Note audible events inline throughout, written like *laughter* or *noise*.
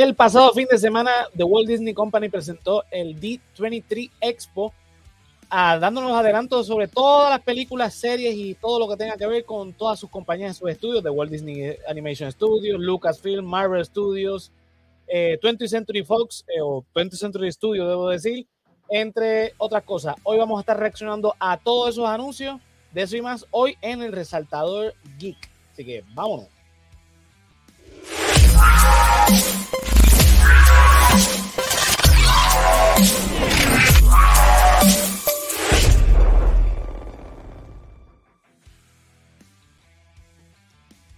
El pasado fin de semana, The Walt Disney Company presentó el D23 Expo, ah, dándonos adelantos sobre todas las películas, series y todo lo que tenga que ver con todas sus compañías sus estudios, The Walt Disney Animation Studios, Lucasfilm, Marvel Studios, 20th eh, Century Fox eh, o 20th Century Studios, debo decir, entre otras cosas. Hoy vamos a estar reaccionando a todos esos anuncios, de eso y más, hoy en el Resaltador Geek. Así que vámonos.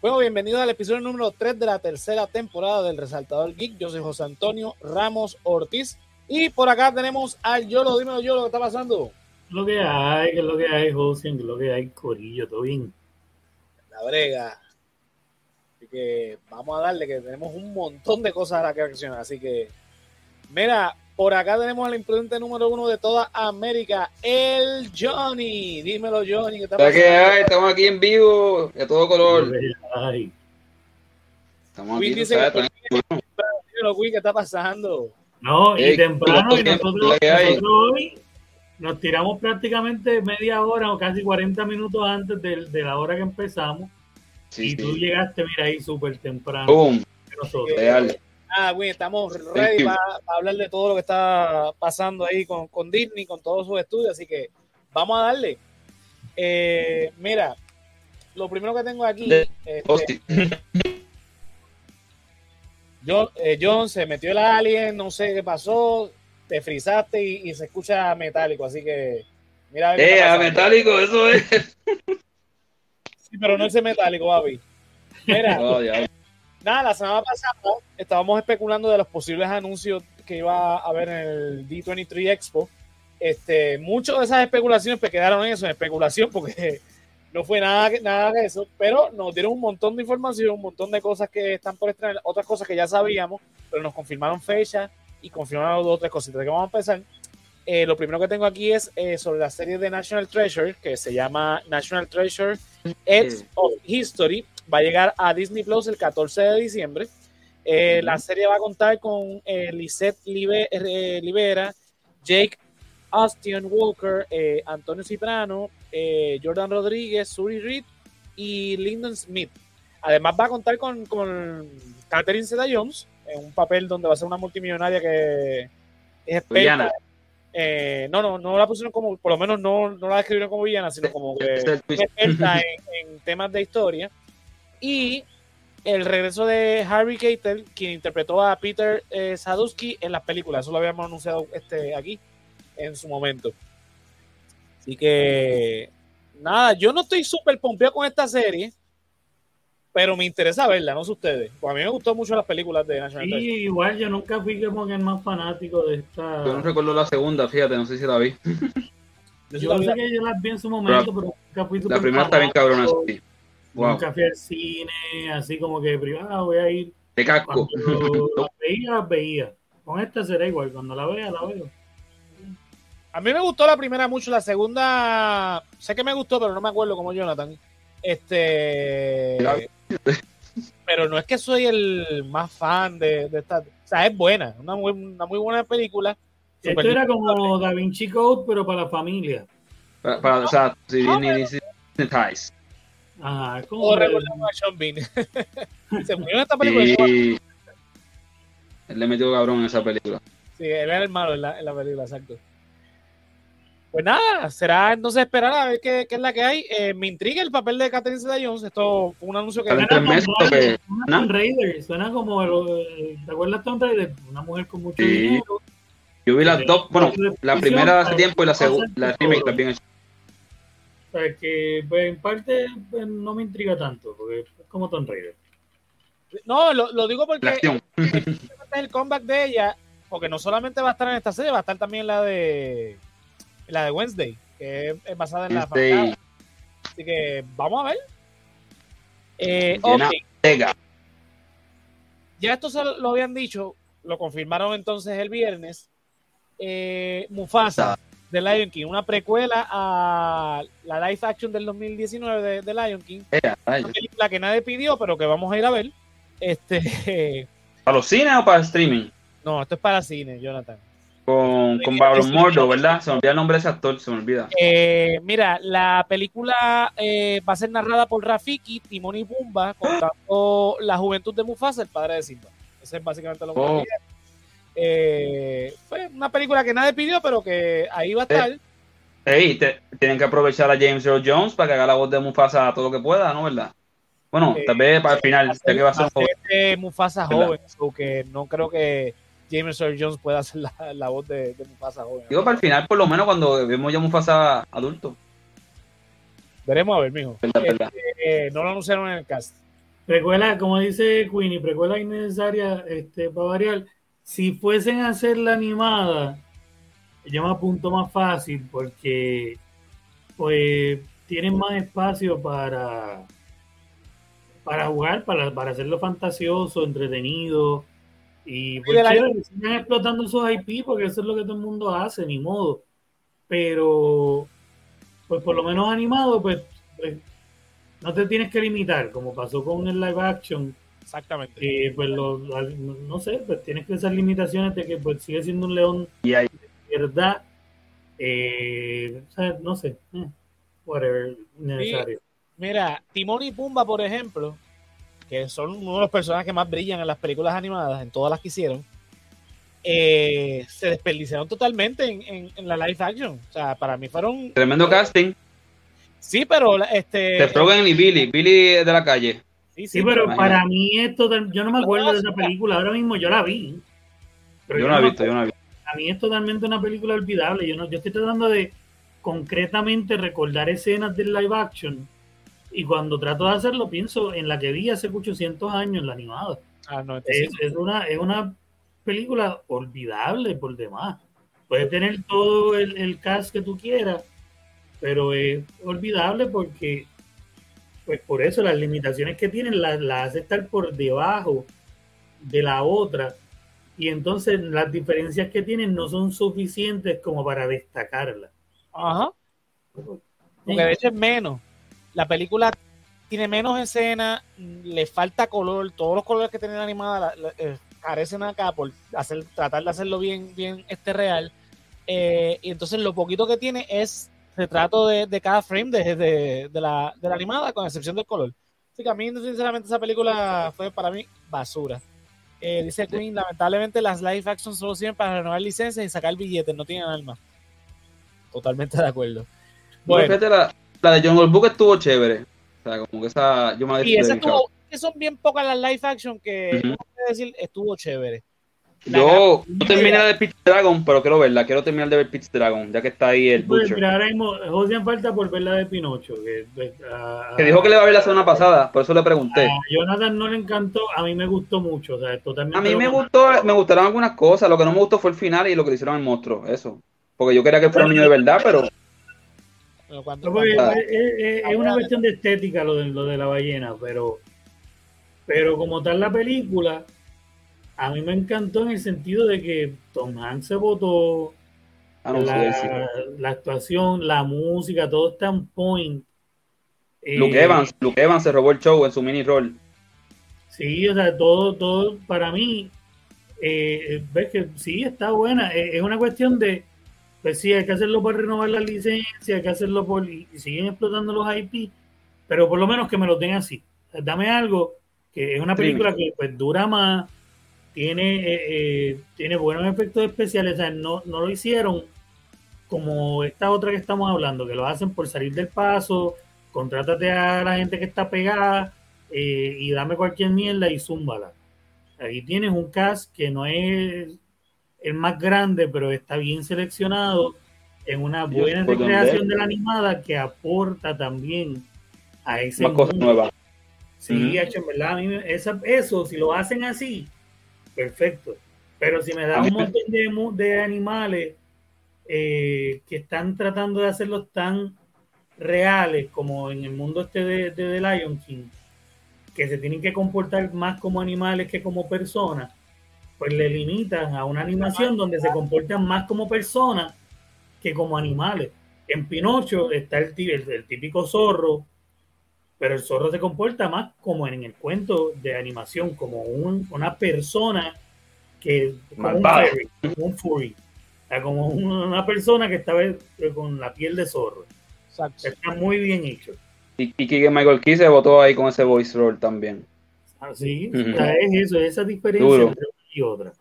Bueno, bienvenidos al episodio número 3 de la tercera temporada del Resaltador Geek. Yo soy José Antonio Ramos Ortiz. Y por acá tenemos al Yolo. Dímelo, Yolo, ¿qué está pasando? Lo que hay, que lo que hay, José, que lo que hay, Corillo, todo bien. La brega. Así que vamos a darle, que tenemos un montón de cosas a la que reaccionar. Así que, mira, por acá tenemos al imprudente número uno de toda América, el Johnny. Dímelo, Johnny. ¿qué está ¿Qué hay? Estamos aquí en vivo, de todo color. Estamos aquí. Dice que, ¿Qué está pasando? No, y temprano, y nosotros, hoy nos tiramos prácticamente media hora o casi 40 minutos antes de, de la hora que empezamos. y tú llegaste, mira, ahí súper temprano. Boom. Real. Ah, güey, estamos ready para, hablar de todo lo que está pasando ahí con, con, Disney, con todos sus estudios, así que vamos a darle. Eh, mira, lo primero que tengo aquí. Este, *laughs* John, eh, John, se metió el alien, no sé qué pasó, te frizaste y, se escucha metálico, así que. Mira, eh, metálico, eso es. Sí, pero no ese metálico, Babi. Mira. Oh, Nada, la semana pasada estábamos especulando de los posibles anuncios que iba a haber en el D23 Expo. Este, muchas de esas especulaciones pues, quedaron en eso, en especulación, porque *laughs* no fue nada, nada de eso, pero nos dieron un montón de información, un montón de cosas que están por estrenar, otras cosas que ya sabíamos, pero nos confirmaron fecha y confirmaron dos o tres cositas. que vamos a empezar? Eh, lo primero que tengo aquí es eh, sobre la serie de National Treasure, que se llama National Treasure Edge of History va a llegar a Disney Plus el 14 de diciembre. Eh, la serie va a contar con eh, Lisette eh, Libera, Jake Austin Walker, Antonio Ciprano, Jordan Rodríguez, Suri Reed y Lyndon Smith. Además va a contar con, con Catherine Zeta Jones, en un papel donde va a ser una multimillonaria que es experta. no, no, no la pusieron como, por lo menos no, no la describieron como villana, sino como que es experta en, temas de historia y el regreso de Harry Keitel, quien interpretó a Peter eh, Sadusky en las películas. Eso lo habíamos anunciado este, aquí en su momento. Así que, nada, yo no estoy súper pompeado con esta serie, pero me interesa verla, no sé ustedes. Pues a mí me gustó mucho las películas de National Sí, igual yo nunca fui como el más fanático de esta. Yo no recuerdo la segunda, fíjate, no sé si la vi. yo sé que yo la vi en su momento, pero, nunca fui La primera está bien cabrona, sí. Nunca fui al cine, así como que privado, voy a ir. De casco. la *laughs* veía, la veía. Con esta será igual, cuando la vea, la veo. A mí me gustó la primera mucho, la segunda, sé que me gustó, pero no me acuerdo como Jonathan. Este. pero no es que soy el más fan de, esta. O sea, es buena, una muy, una muy buena película. Esto era como Da Vinci Code, pero para la familia. Para, o sea, si ni, Ah, ¿cómo? recordamos a Sean Bean. *laughs* Se murió en esta película. Y... Él le metió cabrón en esa película. Sí, él era el malo en la, en la película, exacto. Pues nada, será entonces esperar a ver qué, qué es la que hay. Eh, me intriga el papel de Catherine Zeta-Jones. Esto fue un anuncio que... Suena como, que... Tomb Raider, suena como... ¿Te acuerdas de Tomb Raider? Una mujer con mucho dinero. Yo vi las dos, bueno, la primera hace tiempo y la segunda, la remake también o sea, que pues, en parte pues, no me intriga tanto, porque es como Tomb Raider. No, lo, lo digo porque es el comeback de ella, porque no solamente va a estar en esta serie, va a estar también la de la de Wednesday, que es, basada en la familia. Así que vamos a ver. Eh, Ya esto se lo habían dicho, lo confirmaron entonces el viernes. Eh, Mufasa de Lion King, una precuela a la live action del 2019 de, Lion King. una película que nadie pidió, pero que vamos a ir a ver. Este, *laughs* ¿Para los cines o para el streaming? No, esto es para cine, Jonathan. Con, con Baron Mordo, ¿verdad? Se me olvida el nombre de ese actor, se me olvida. Eh, mira, la película eh, va a ser narrada por Rafiki, Timón y Pumba, contando la juventud de Mufasa, el padre de Simba. Ese es básicamente lo que oh. Eh, Fue una película que nadie pidió, pero que ahí va a estar. Hey, tienen que aprovechar a James Earl Jones para que haga la voz de Mufasa todo lo que pueda, ¿no? ¿Verdad? Bueno, tal vez para el final, ya que va a ser un Mufasa joven, porque no creo que James Earl Jones pueda hacer la, voz de, Mufasa joven. Digo, para el final, por lo menos cuando vemos ya Mufasa adulto. Veremos a ver, mijo. Este, no lo anunciaron en el cast. Precuela, como dice Queenie, precuela innecesaria este, para variar. Si fuesen a hacer la animada, yo me apunto más fácil porque pues tienen más espacio para para jugar, para, para hacerlo fantasioso, entretenido. Y pues siguen explotando esos IP porque eso es lo que todo el mundo hace, ni modo. Pero, pues por lo menos animado, pues, pues no te tienes que limitar, como pasó con el live action. Exactamente. pues no sé, pues tienes que esas limitaciones de que pues sigue siendo un león y de verdad. Eh, no sé, eh, whatever, necesario. Mira, Timón y Pumba, por ejemplo, que son uno de los personajes que más brillan en las películas animadas, en todas las que hicieron, eh, se desperdiciaron totalmente en, la live action. O sea, para mí fueron. Tremendo casting. Sí, pero este. Te y Billy, Billy de la calle. Sí, sí, pero para mí esto, yo no me acuerdo de esa película, ahora mismo yo la vi. yo, no la he visto, yo no la he visto. A mí es totalmente una película olvidable. Yo, no, yo estoy tratando de concretamente recordar escenas del live action y cuando trato de hacerlo, pienso en la que vi hace 800 años, la animada. Ah, no, es, una, es una película olvidable por demás. Puedes tener todo el, cast que tú quieras, pero es olvidable porque, pues por eso las limitaciones que tienen las, las hace estar por debajo de la otra. Y entonces las diferencias que tienen no son suficientes como para destacarla. Ajá. Porque de hecho es menos la película tiene menos escena, le falta color, todos los colores que tienen animada eh, carecen acá por hacer, tratar de hacerlo bien, bien este real. Eh, y entonces lo poquito que tiene es retrato de, cada frame de, la, animada, con excepción del color. Así que a mí, sinceramente, esa película fue para mí basura. Eh, dice Queen, lamentablemente las live action solo sirven para renovar licencias y sacar billetes, no tienen alma. Totalmente de acuerdo. Bueno, la de Jungle Book estuvo chévere. O sea, como que esa. Yo me y esa estuvo, que son bien pocas las live action que, uh decir, estuvo chévere. Yo no terminé de Pitch Dragon, pero quiero verla. Quiero terminar de ver Pitch Dragon, ya que está ahí el pues, Butcher. ahora mismo, José falta por ver la de Pinocho. Que, que dijo que le va a ver la semana pasada, por eso le pregunté. A Jonathan no le encantó, a mí me gustó mucho. O sea, totalmente a mí me gustó, me gustaron algunas cosas. Lo que no me gustó fue el final y lo que le hicieron al monstruo. Eso. Porque yo quería que fuera un niño de verdad, pero es, una cuestión de estética lo de, lo de la ballena, pero, pero como tal la película, a mí me encantó en el sentido de que Tom Hanks se votó, ah, la, actuación, la música, todo está en point. Luke eh, Evans, Luke Evans se robó el show en su mini rol. Sí, o sea, todo, todo para mí, eh, ves que sí, está buena. Es una cuestión de, pues sí, hay que hacerlo por renovar la licencia, hay que hacerlo por. y siguen explotando los IP, pero por lo menos que me lo den así. Dame algo que es una película que pues dura más, tiene, eh, eh, tiene buenos efectos especiales, o sea, no, no lo hicieron como esta otra que estamos hablando, que lo hacen por salir del paso, contrátate a la gente que está pegada eh, y dame cualquier mierda y zúmbala. Ahí tienes un cast que no es el más grande, pero está bien seleccionado en una buena recreación de la animada que aporta también a ese Más cosas nuevas. Sí, hecho, en verdad, eso, si lo hacen así, perfecto. Pero si me da un montón de, de animales eh, que están tratando de hacerlos tan reales como en el mundo este de, de Lion King, que se tienen que comportar más como animales que como personas, pues le limitan a una animación donde se comportan más como personas que como animales. En Pinocho está el, el, típico zorro pero el zorro se comporta más como en el cuento de animación, como una persona que como un, furry, como una persona que está con la piel de zorro. Está muy bien hecho. Y, que Michael Key se votó ahí con ese voice roll también. Ah, sí, es eso, esa diferencia entre una y otra.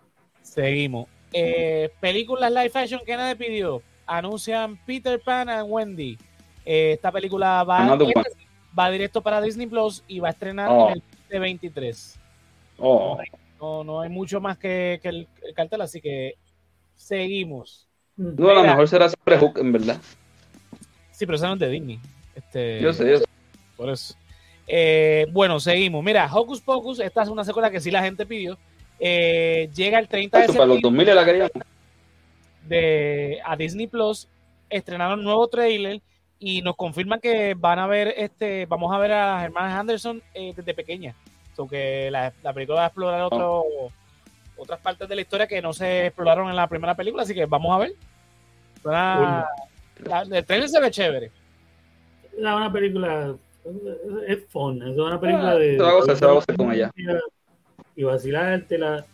Seguimos. Eh, películas live fashion que nadie pidió. Anuncian Peter Pan and Wendy. Eh, esta película va, va directo para Disney Plus y va a estrenar oh. en el 2023. Oh. No, no hay mucho más que, el, cartel, así que seguimos. No, a lo mejor será sobre Hook, en verdad. Sí, pero no es de Disney. Este, yo sé, yo sé. Por eso. Eh, bueno, seguimos. Mira, Hocus Pocus, esta es una secuela que sí la gente pidió. Eh, llega el 30 de septiembre. Para los 2000 la queríamos. De, a Disney Plus. Estrenaron un nuevo trailer y nos confirman que van a ver este, vamos a ver a las hermanas Anderson eh, desde pequeña. que la, película va a explorar otro, otras partes de la historia que no se exploraron en la primera película, así que vamos a ver. el trailer se ve chévere. Es una película, es fun, es una película ah, de. Se va a con ella. Y vacilártela.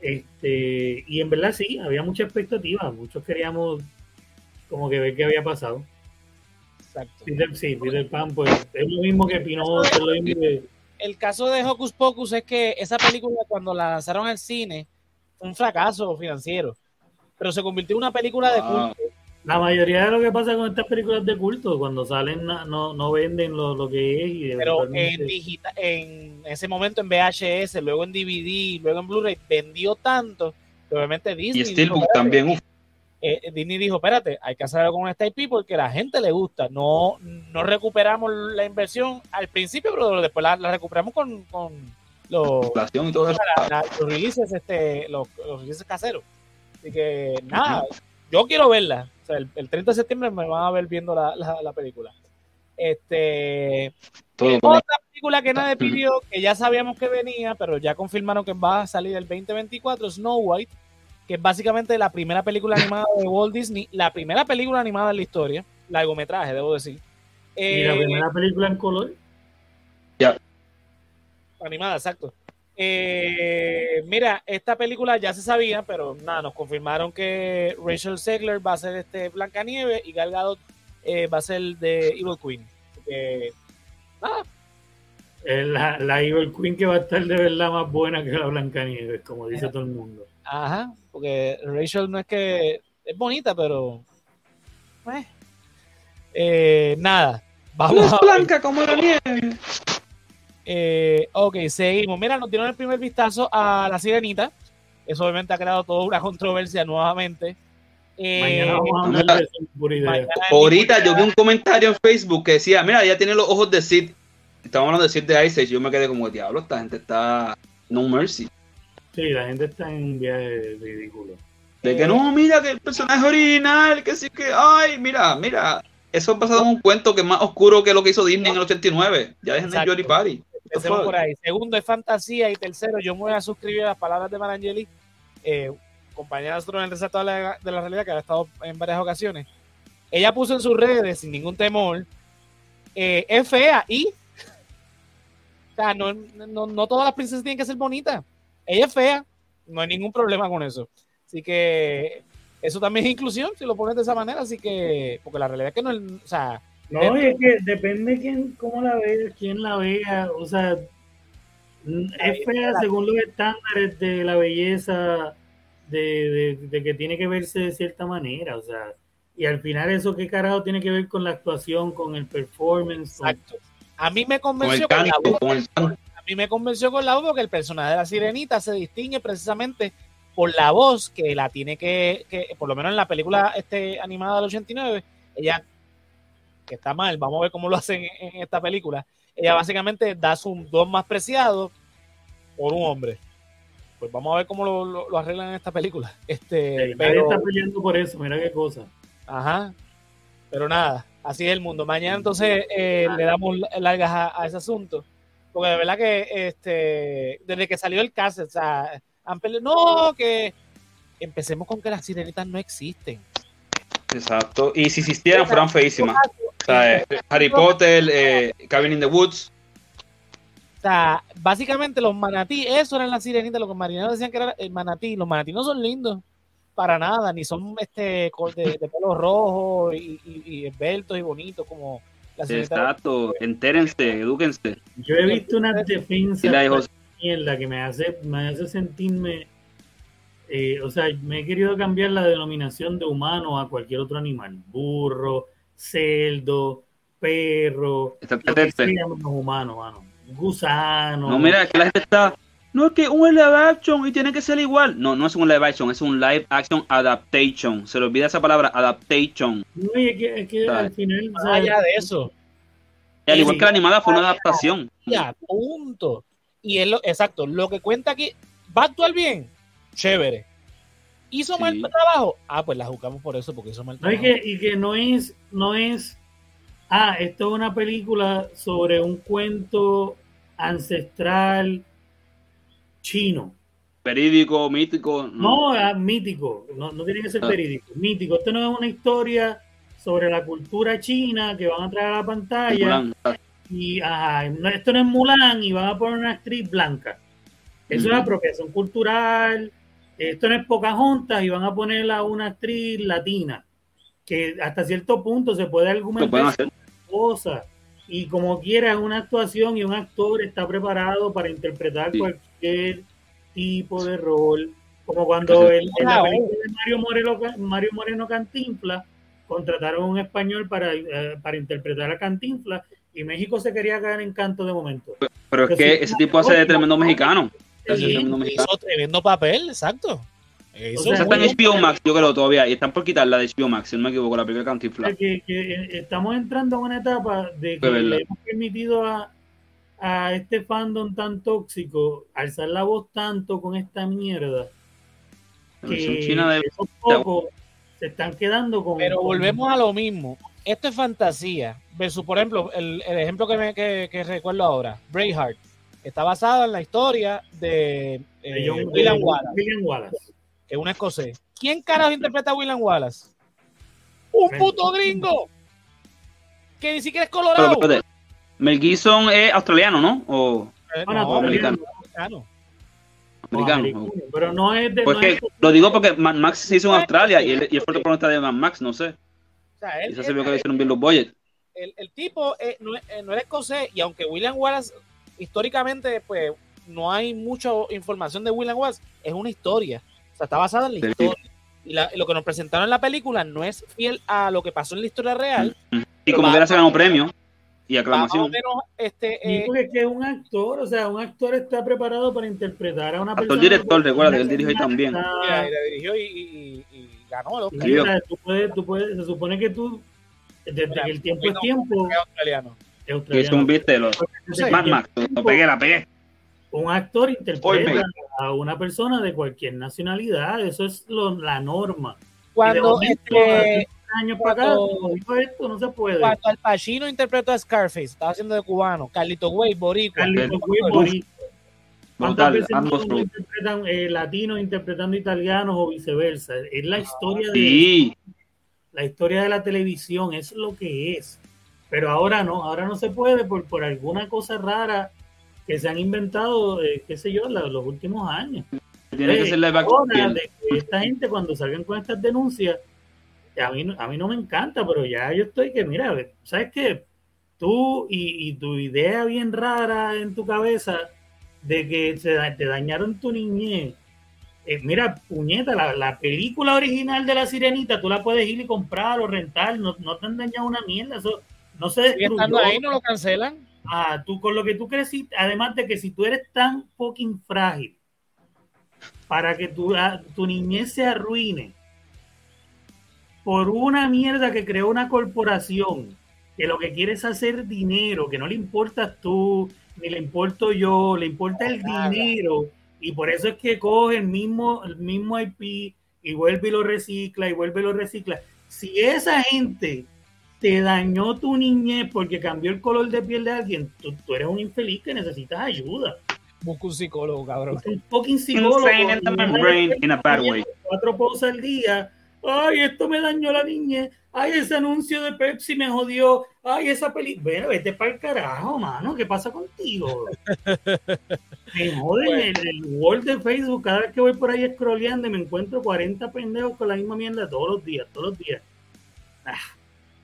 Este, y en verdad sí, había mucha expectativa. Muchos queríamos como que ver qué había pasado. Exacto. sí, Peter Pan, pues es lo mismo que Pinocchio, es lo mismo que el caso de Hocus Pocus es que esa película cuando la lanzaron al cine fue un fracaso financiero, pero se convirtió en una película de culto. La mayoría de lo que pasa con estas películas de culto, cuando salen no, no venden lo, que es. Y pero en, digital, en ese momento en VHS, luego en DVD, luego en Blu-ray, vendió tanto que obviamente Disney... Y Steelbook también, eh, Disney dijo, espérate, hay que hacer algo con esta IP porque la gente le gusta. No, no recuperamos la inversión al principio, pero después la, recuperamos con, con los, y todo eso. los releases, este, los, releases caseros. Así que nada, yo quiero verla. O sea, el, 30 de septiembre me van a ver viendo la, la, película. Este otra película que nadie pidió, que ya sabíamos que venía, pero ya confirmaron que va a salir el 2024, Snow White que es básicamente la primera película animada de Walt Disney, la primera película animada en la historia, largometraje, debo decir. ¿Y la eh, primera película en color? Ya. Animada, exacto. Eh, mira, esta película ya se sabía, pero nada, nos confirmaron que Rachel Segler va a ser este Blancanieves y Gal Gadot eh, va a ser de Evil Queen. nada. La, la, Evil Queen que va a estar de verdad más buena que la Blancanieves, como dice todo el mundo. Ajá, porque Rachel no es que es bonita, pero pues, eh, nada. Vamos es blanca como la nieve. Eh, ok, seguimos. Mira, nos dieron el primer vistazo a la sirenita. Eso obviamente ha creado toda una controversia nuevamente. Eh, mañana vamos a hablar de eso, Ahorita yo vi un comentario en Facebook que decía, mira, ya tiene los ojos de Sid. Estamos hablando de Sid de Ice Age. Yo me quedé como, diablo, esta gente está no mercy. Sí, la gente está en un viaje ridículo. De que no, mira que el personaje original, que sí que, ay, mira, mira, eso ha pasado en un cuento que es más oscuro que lo que hizo Disney en el 89. Ya dejen de Jory Party. por ahí. Segundo es fantasía y tercero, yo me voy a suscribir a las palabras de Marangeli, eh, compañera nosotros en el resalto de la, de la realidad que ha estado en varias ocasiones. Ella puso en sus redes, sin ningún temor, eh, es fea y o sea, no, no, no todas las princesas tienen que ser bonitas ella es fea, no hay ningún problema con eso. Así que eso también es inclusión, si lo pones de esa manera, así que, porque la realidad es que no, o sea... No, es que depende quién, cómo la ve, quién la vea, o sea, es fea según los estándares de la belleza, de, de, que tiene que verse de cierta manera, o sea, y al final eso qué carajo tiene que ver con la actuación, con el performance. Exacto. A mí me convenció con, el con el y me convenció con la voz porque el personaje de la sirenita se distingue precisamente por la voz que la tiene que, por lo menos en la película este, animada del 89, ella, que está mal, vamos a ver cómo lo hacen en, esta película, ella básicamente da su don más preciado por un hombre. Pues vamos a ver cómo lo, arreglan en esta película. Este, pero, está peleando por eso, mira qué cosa. Ajá. Pero nada, así es el mundo. Mañana entonces eh, le damos largas a ese asunto. Porque de verdad que este, desde que salió el caso, o sea, han peleado, no, que empecemos con que las sirenitas no existen. Exacto. Y si existieran, fueran feísimas. O sea, eh, Harry Potter, eh, Cabin in the Woods. O sea, básicamente los manatí, eso eran las sirenitas, lo que los marineros decían que era el manatí. Los manatí no son lindos para nada, ni son este de, de pelo rojo y, y, y esbeltos y bonitos como Exacto, entérense, edúquense. Yo he visto una defensa en la que me hace, me hace sentirme, eh, o sea, me he querido cambiar la denominación de humano a cualquier otro animal, burro, celdo, perro, lo que humanos, mano. gusano. No, mira, que la gente está no es que un live action y tiene que ser igual. No, no es un live action, es un live action adaptation. Se le olvida esa palabra, adaptation. No, es que, es que al final. allá de eso. al igual que la animada fue una adaptación. Ya, punto. Y es lo, exacto, lo que cuenta aquí, ¿va a actuar bien? Chévere. ¿Hizo mal trabajo? Ah, pues la jugamos por eso, porque hizo mal trabajo. No, y, que, y que no es, no es, ah, esto es una película sobre un cuento ancestral chino. Verídico, mítico. No, ah, mítico, no, tiene que ser ah. verídico, mítico. Esto no es una historia sobre la cultura china que van a traer a la pantalla. Y esto no es Mulan y van a poner una actriz blanca. Eso es apropiación cultural. Esto no es Pocahontas y van a poner a una actriz latina. Que hasta cierto punto se puede argumentar cosas. Y como quiera, una actuación y un actor está preparado para interpretar cualquier tipo de rol, como cuando el, en la película de Mario Moreno, Mario Moreno Cantinfla contrataron a un español para, eh, para interpretar a Cantinfla y México se quería caer en canto de momento. Pero es que ese tipo hace de tremendo mexicano. Hizo tremendo papel, exacto. Eso está en HBO Max, yo creo todavía, y están por quitarla de HBO Max, si no me equivoco, la película Cantinfla. Que, que, eh, estamos entrando en una etapa de que le hemos permitido a, a este fandom tan tóxico alzar la voz tanto con esta mierda que China poco se están quedando con pero volvemos a lo mismo. Esto es fantasía. Versus por ejemplo el, ejemplo que, me, que, recuerdo ahora Braveheart. Está basado en la historia de, eh, William, Wallace, que es un escocés ¿quién carajo interpreta a William Wallace? un puto gringo que ni siquiera es colorado Mel Gibson es australiano, ¿no? O, eh, americano. Americano. Pero no es de. Pues lo digo porque Max se hizo en Australia y él, y el protagonista de Max, no sé. O sea, él, se vio que le hicieron bien los boyes. El, el, tipo eh, no, es, no es escocés y aunque William Wallace históricamente pues no hay mucha información de William Wallace, es una historia. Sea, está basada en la historia. Y, la, lo que nos presentaron en la película no es fiel a lo que pasó en la historia real. Y como hubiera se ganó premio y aclamación. este, eh, porque que un actor, o sea, un actor está preparado para interpretar a una actor persona. director, recuerda que él dirigió también. Y, dirigió y, ganó el tú puedes, tú puedes, se supone que tú, desde que el tiempo es tiempo. Es australiano. Que es un viste, lo, más, más, lo pegué, la pegué. Un actor interpreta a una persona de cualquier nacionalidad, eso es lo, la norma. Cuando este, años para acá, esto, no se puede. Cuando Al Pacino interpretó a Scarface, estaba haciendo de cubano, Carlito Way, boricua. Carlito Way, boricua. ¿Cuántas veces interpretan eh, latinos interpretando italianos o viceversa? Es la historia de la historia de la televisión, es lo que es. Pero ahora no, ahora no se puede por, por alguna cosa rara que se han inventado, eh, qué sé yo, los últimos años. Tiene que ser la de que esta gente cuando salgan con estas denuncias a mí, a mí no me encanta, pero ya yo estoy que, mira, ¿sabes qué? Tú y, tu idea bien rara en tu cabeza de que te dañaron tu niñez. Eh, mira, puñeta, la, película original de la sirenita, tú la puedes ir y comprar o rentar, no, no te han dañado una mierda, eso no se destruyó. ahí, no lo cancelan. Ah, tú con lo que tú creciste, además de que si tú eres tan fucking frágil para que tu, tu niñez se arruine, por una mierda que creó una corporación que lo que quiere es hacer dinero, que no le importas tú, ni le importo yo, le importa el dinero. Y por eso es que coge el mismo, el mismo IP y vuelve y lo recicla y vuelve y lo recicla. Si esa gente te dañó tu niñez porque cambió el color de piel de alguien, tú, eres un infeliz que necesitas ayuda. Busca un psicólogo, cabrón. Un fucking psicólogo. Cuatro pausas al día ay, esto me dañó la niñez, ay, ese anuncio de Pepsi me jodió, ay, esa película, vete para el carajo, mano, ¿qué pasa contigo? *laughs* me joden el, el wall de Facebook, cada vez que voy por ahí scrolleando y me encuentro 40 pendejos con la misma mierda todos los días, todos los días. Ah.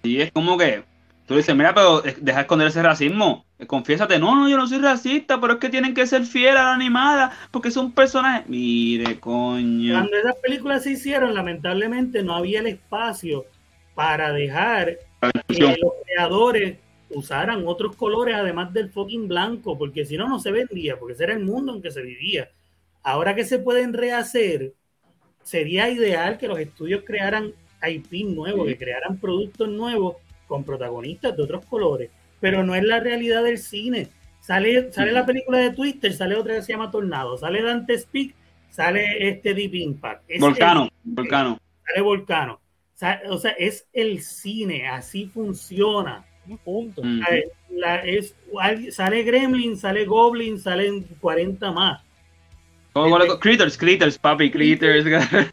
Y es como que tú dices, mira, pero deja esconder ese racismo. Confiésate, no, no, yo no soy racista, pero es que tienen que ser fieles a la animada, porque son personajes. Mire, coño. Cuando esas películas se hicieron, lamentablemente no había el espacio para dejar que los creadores usaran otros colores además del fucking blanco, porque si no, no se vendía, porque ese era el mundo en que se vivía. Ahora que se pueden rehacer, sería ideal que los estudios crearan IP nuevos, que crearan productos nuevos con protagonistas de otros colores, pero no es la realidad del cine. Sale, sale la película de Twister, sale otra que se llama Tornado, sale Dante Speak, sale este Deep Impact. volcano, Volcano. Sale Volcano. O sea, es el cine, así funciona. Punto. es, sale Gremlin, sale Goblin, salen 40 más. Critters, critters, papi, critters. *laughs*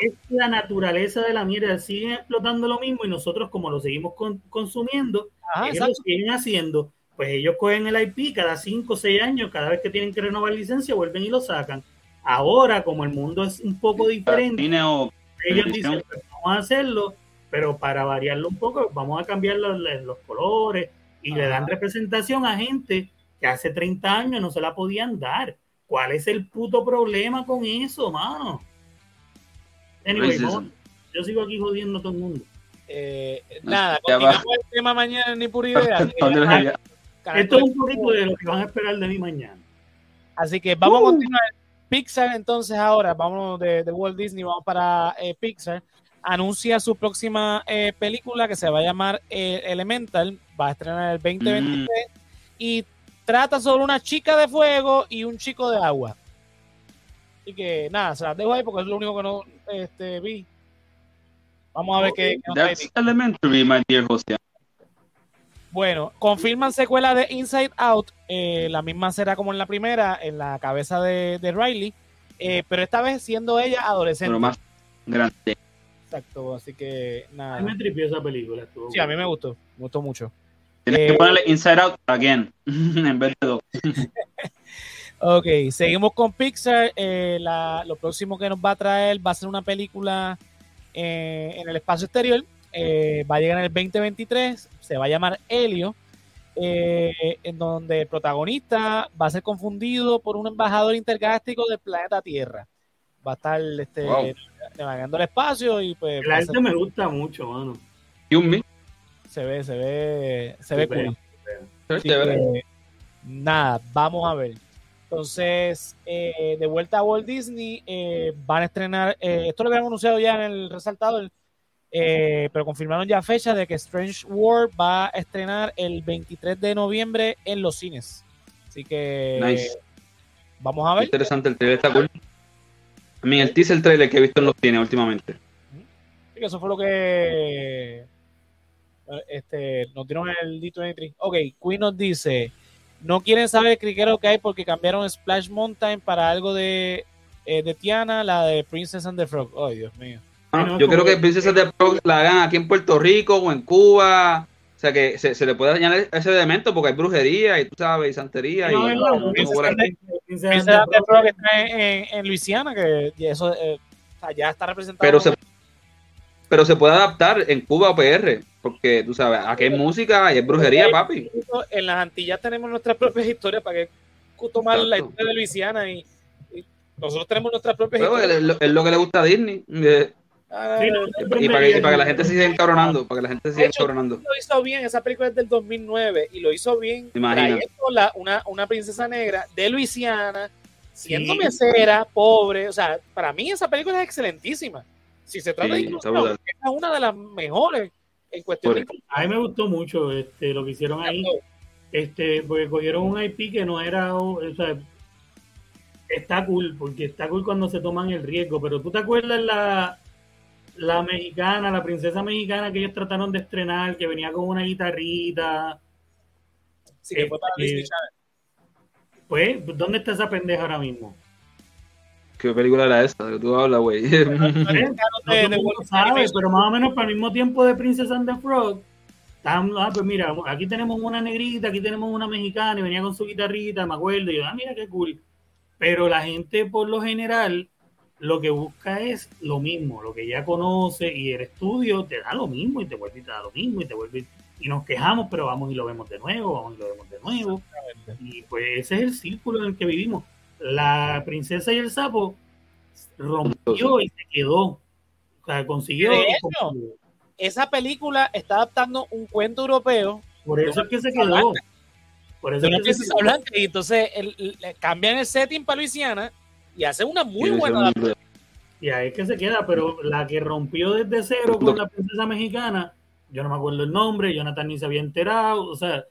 Es, la naturaleza de la mierda. Siguen explotando lo mismo y nosotros, como lo seguimos consumiendo, ellos lo siguen haciendo. Pues ellos cogen el IP cada 5 o 6 años, cada vez que tienen que renovar licencia, vuelven y lo sacan. Ahora, como el mundo es un poco diferente, ellos dicen, pues vamos a hacerlo pero para variarlo un poco, vamos a cambiar los, los colores y le dan representación a gente que hace 30 años no se la podían dar. ¿Cuál es el puto problema con eso, mano? Anyway, yo sigo aquí jodiendo a todo el mundo. Eh, nada, continuamos el tema mañana ni por idea. *laughs* Esto es un poquito de lo que van a esperar de mí mañana. Así que vamos a uh. continuar. Pixar, entonces ahora, vamos de, de Walt Disney, vamos para eh, Pixar anuncia su próxima eh, película que se va a llamar eh, Elemental, va a estrenar el 2023 mm. y trata sobre una chica de fuego y un chico de agua. Así que nada, se las dejo ahí porque es lo único que no este, vi. Vamos a ver qué. That's elementary, my dear José. Bueno, confirman secuela de Inside Out. Eh, la misma será como en la primera, en la cabeza de, Riley. pero esta vez siendo ella adolescente. Pero más grande. Exacto, así que nada. A mí me tripió esa película. sí, a mí me gustó, me gustó mucho. Tienes que eh, ponerle Inside Out again, *laughs* en vez de dos. *laughs* ok, seguimos con Pixar. Eh, lo próximo que nos va a traer va a ser una película eh, en el espacio exterior. va a llegar en el 2023. Se va a llamar Helio. en donde el protagonista va a ser confundido por un embajador intergaláctico del planeta Tierra. Va a estar este, navegando el espacio y pues. El arte me gusta mucho, mano. ¿Y un Se ve, se ve, se ve cool. nada, vamos a ver. Entonces, eh, de vuelta a Walt Disney, eh, van a estrenar, eh, esto lo habían anunciado ya en el resaltador, pero confirmaron ya fecha de que Strange World va a estrenar el 23 de noviembre en los cines. Así que vamos a ver. Interesante, el trailer está cool. A mí el teaser trailer que he visto en los cines últimamente. Sí, eso fue lo que este, nos dieron el D23. Ok, Queen nos dice, no quieren saber el criquero que hay porque cambiaron Splash Mountain para algo de, eh, de Tiana, la de Princess and the Frog. Ay, Dios mío. Ah, yo creo que Princess and the Frog la hagan aquí en Puerto Rico o en Cuba. O sea, que se, le puede dañar ese elemento porque hay brujería y tú sabes, y santería. No, y, no, está en, en, Luisiana, que eso eh, ya está representado. Pero se, pero se puede adaptar en Cuba o PR, porque tú sabes, aquí hay música y hay brujería, papi. En las Antillas tenemos nuestras propias historias para que tomar la historia de Luisiana y, nosotros tenemos nuestras propias historias. Es lo, que le gusta a Disney. Eh, Ah, y, para que, la gente se siga encabronando, para que la gente se siga encabronando. Lo hizo bien, esa película es del 2009 y lo hizo bien la, una, una princesa negra de Luisiana, siendo mesera, pobre, o sea, para mí esa película es excelentísima. Si se trata de inclusión, es una de las mejores en cuestión de... A mí me gustó mucho este, lo que hicieron ahí, este, porque cogieron un IP que no era, o sea, está cool, porque está cool cuando se toman el riesgo, pero tú te acuerdas la la mexicana, la princesa mexicana que ellos trataron de estrenar, que venía con una guitarrita. Sí, que fue para este, Pues, ¿dónde está esa pendeja ahora mismo? ¿Qué película era esa que tú hablas, güey? no, sabes, pero más o menos para el mismo tiempo de Princess and the Frog. Ah, pues mira, aquí tenemos una negrita, aquí tenemos una mexicana y venía con su guitarrita, me acuerdo. Y yo, ah, mira qué cool. Pero la gente, por lo general, lo que busca es lo mismo, lo que ya conoce y el estudio te da lo mismo y te vuelve y te da lo mismo y te vuelve y nos quejamos, pero vamos y lo vemos de nuevo, vamos y lo vemos de nuevo. Y pues ese es el círculo en el que vivimos. La princesa y el sapo rompió y se quedó. O sea, consiguió. esa película está adaptando un cuento europeo. Por eso es que se quedó. Por eso es que se quedó. y entonces cambian el setting para Luisiana y hace una muy buena Y ahí es que se queda, pero la que rompió desde cero con la princesa mexicana, yo no me acuerdo el nombre, Jonathan ni se había enterado, o sea,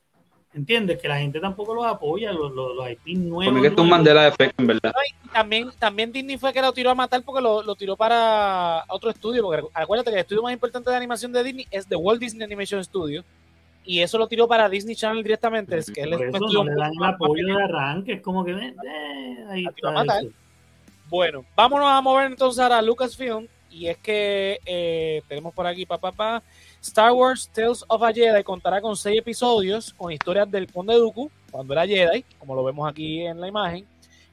¿entiendes? Que la gente tampoco los apoya, los, los, los IP nuevos. Porque es un Mandela efecto, en verdad. también, también Disney fue que lo tiró a matar porque lo, lo, tiró para otro estudio, porque acuérdate que el estudio más importante de animación de Disney es The Walt Disney Animation Studio, y eso lo tiró para Disney Channel directamente, es que él es no le dan el apoyo de arranque, es como que ahí está. Bueno, vámonos a mover entonces a Lucasfilm. Y es que eh, tenemos por aquí, papá, pa, Star Wars Tales of a Jedi contará con seis episodios con historias del Conde Dooku, cuando era Jedi, como lo vemos aquí en la imagen.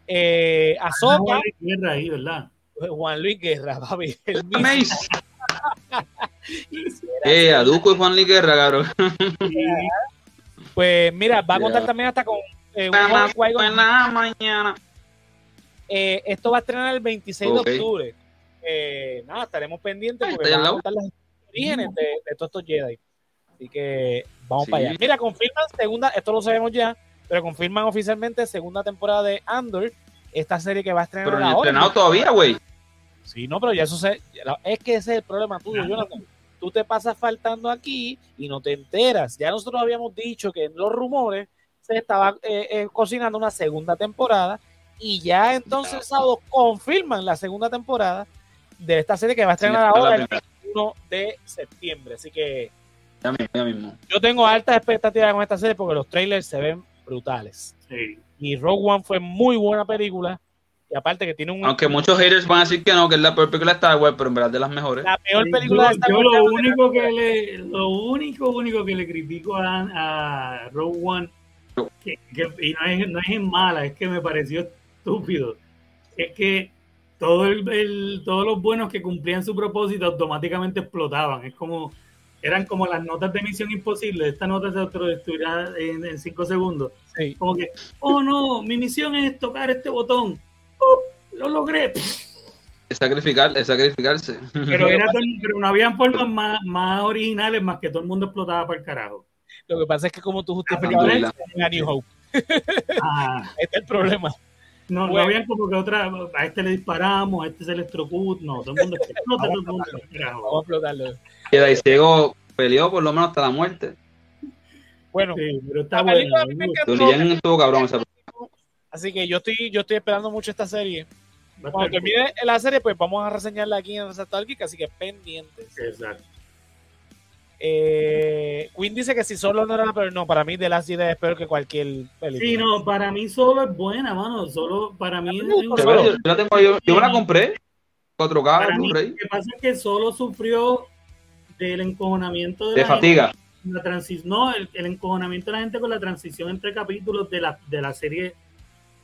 Eh, Ahsoka. Juan Luis Guerra ahí, ¿verdad? Juan Luis Guerra, papi. El *laughs* eh, a Dooku y Juan Luis Guerra, cabrón. *laughs* pues mira, va a contar también hasta con eh, buena, mañana. Eh, esto va a estrenar el 26 de octubre. Eh, nada, estaremos pendientes porque vamos a contar los orígenes de, todos estos Jedi. Así que vamos para allá. Mira, confirman segunda, esto lo sabemos ya, pero confirman oficialmente segunda temporada de Andor, esta serie que va a estrenar pero no estrenado todavía, güey. Sí, no, pero ya eso se, es que ese es el problema tuyo, Jonathan. Tú te pasas faltando aquí y no te enteras. Ya nosotros habíamos dicho que en los rumores se estaba eh, cocinando una segunda temporada y ya entonces sábado confirman la segunda temporada de esta serie que va a estrenar ahora el 21 de septiembre. Así que ya mismo, yo tengo altas expectativas con esta serie porque los trailers se ven brutales. Y Rogue One fue muy buena película. Y aparte que tiene un... Aunque muchos haters van a decir que no, que es la peor película de Star Wars, pero en verdad de las mejores. La peor película de Star Wars. Yo lo único que le, lo único, único que le critico a, a Rogue One, que, y no es, no es en mala, es que me pareció estúpido es que todo el, todos los buenos que cumplían su propósito automáticamente explotaban. Es como, eran como las notas de misión imposible. Esta nota se autodestruirá en, en cinco segundos. Como que, oh no, mi misión es tocar este botón. lo logré. Es sacrificar, es sacrificarse. Pero, era pero no habían formas más, más, originales más que todo el mundo explotaba para el carajo. Lo que pasa es que como tú justificabas a New Hope. Ah. *laughs* este es el problema. No, no habían como que otra, a este le disparamos, a este se electrocutó, no, todo el mundo explota, todo el mundo Vamos a explotarlo. Queda y ciego peleó por lo menos hasta la muerte. Bueno, sí, pero está bueno. estuvo cabrón esa Así que yo estoy, yo estoy esperando mucho esta serie. Cuando termine la serie, pues vamos a reseñarla aquí en Resaltador Geek, así que pendientes. Exacto. Eh, Quinn dice que si solo no era pero no, para mí The Last Jedi es peor que cualquier película. Sí, no, para mí solo es buena, mano. Solo para mí. yo, la tengo, yo, yo, me la compré. 4K, Lo que pasa es que solo sufrió del encojonamiento de, fatiga. la no, el, el, encojonamiento de la gente con la transición entre capítulos de la, de la serie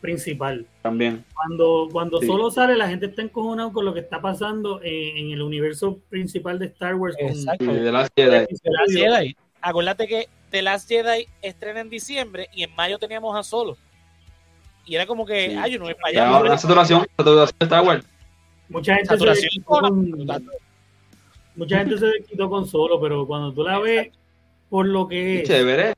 principal. También. Cuando, cuando solo sale, la gente está encojonada con lo que está pasando en, el universo principal de Star Wars. Exacto. Con, The Last Jedi. The Last Jedi. Acuérdate que The Last Jedi estrena en diciembre y en mayo teníamos a Solo. Y era como que, ay, yo no voy para allá. La, saturación, saturación de Star Wars. Mucha gente, se con, mucha gente se quitó con Solo, pero cuando tú la ves por lo que es. Chévere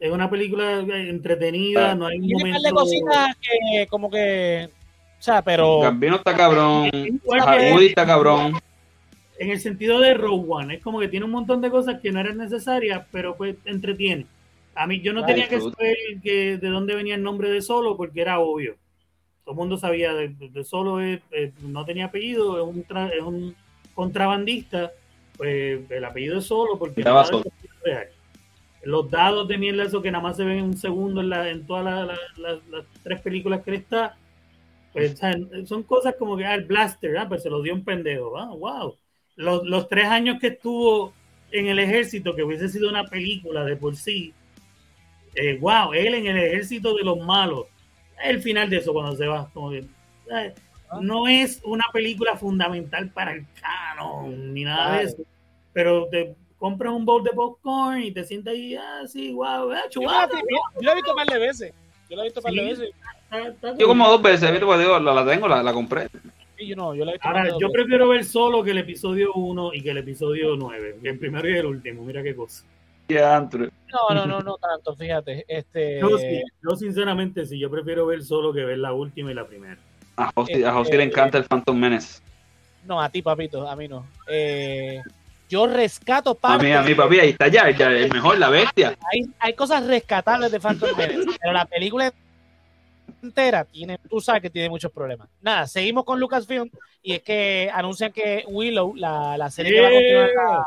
es una película entretenida, no hay un momento... de cositas que como que... O sea, pero... Gambino está cabrón, Woody está cabrón. En el sentido de Rogue One, es como que tiene un montón de cosas que no eran necesarias, pero pues entretiene. A mí yo no tenía que saber que, de dónde venía el nombre de Solo porque era obvio. Todo el mundo sabía de, Solo, es, no tenía apellido, es un, es un contrabandista, pues el apellido es Solo porque era real los dados de mierda, eso que nada más se ven en un segundo en, la, en todas las tres películas que él está, Pues, son cosas como que ah, el blaster, ah, pues se lo dio un pendejo. Ah, wow. Los, los tres años que estuvo en el ejército, que hubiese sido una película de por sí, eh, wow, él en el ejército de los malos. El final de eso cuando se va. Como no es una película fundamental para el canon ni nada de eso. Pero compras un bowl de popcorn y te sientes ahí, así, wow, ah, yo, la he visto un par de veces. Yo la he visto un par de veces. Yo como dos veces, ¿viste? Pues digo, la, la tengo, la, la compré. yo no, yo la he visto Ahora, yo prefiero ver solo que el episodio 1 y que el episodio 9, el primero y el último, mira qué cosa. No, no, no, no tanto, fíjate. Este... *laughs* Yo, sinceramente sí, yo prefiero ver solo que ver la última y la primera. A José, a José le este, encanta el Phantom Menace. No, a ti, papito, a mí no. Eh, yo rescato parte. A mí, a mí, papi, ahí está ya, ya es mejor la bestia. Hay, hay cosas rescatables de Phantom *laughs* Menace, pero la película entera tiene, tú sabes que tiene muchos problemas. Nada, seguimos con Lucasfilm y es que anuncian que Willow, la, la serie que va a continuar la,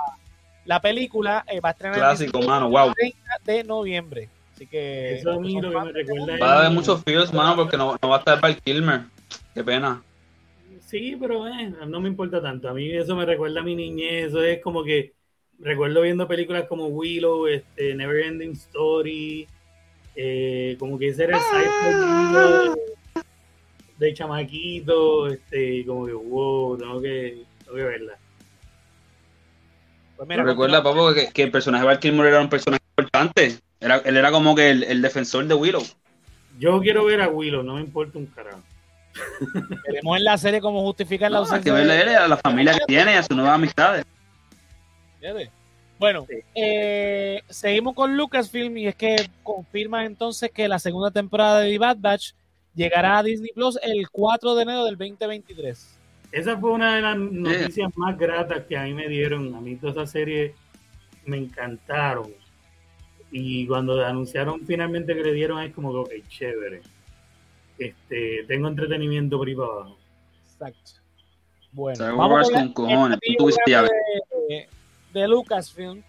la película eh, va a estrenar Clásico, mano, wow. 30 de noviembre. Así que. Eso me recuerda. Va a haber muchos feels, mano, porque no, no va a estar para el Kilmer. Qué pena. Sí, pero eh, no me importa tanto. A mí eso me recuerda a mi niñez. Eso es como que recuerdo viendo películas como Willow, este, Never Ending Story. Eh, como que ese era el de chamaquito. Este, como que wow, tengo que, tengo que verla. Pues recuerda, Papo, que, que, el personaje de Kilmer era un personaje importante. Era, él era como que el, el, defensor de Willow. Yo quiero ver a Willow, no me importa un carajo. Queremos en la serie cómo justificar la ausencia. Hay que verle a la familia que tiene y a sus nuevas amistades. Bueno, eh, seguimos con Lucasfilm y es que confirma entonces que la segunda temporada de The Bad Batch llegará a Disney Plus el 4 de enero del 2023. Esa fue una de las noticias más gratas que a mí me dieron. A mí toda esa serie me encantaron. Y cuando anunciaron finalmente que le dieron, es como que, chévere. Este, tengo entretenimiento por ahí para abajo. Exacto. Bueno, vamos con cojones. De, de Lucasfilm.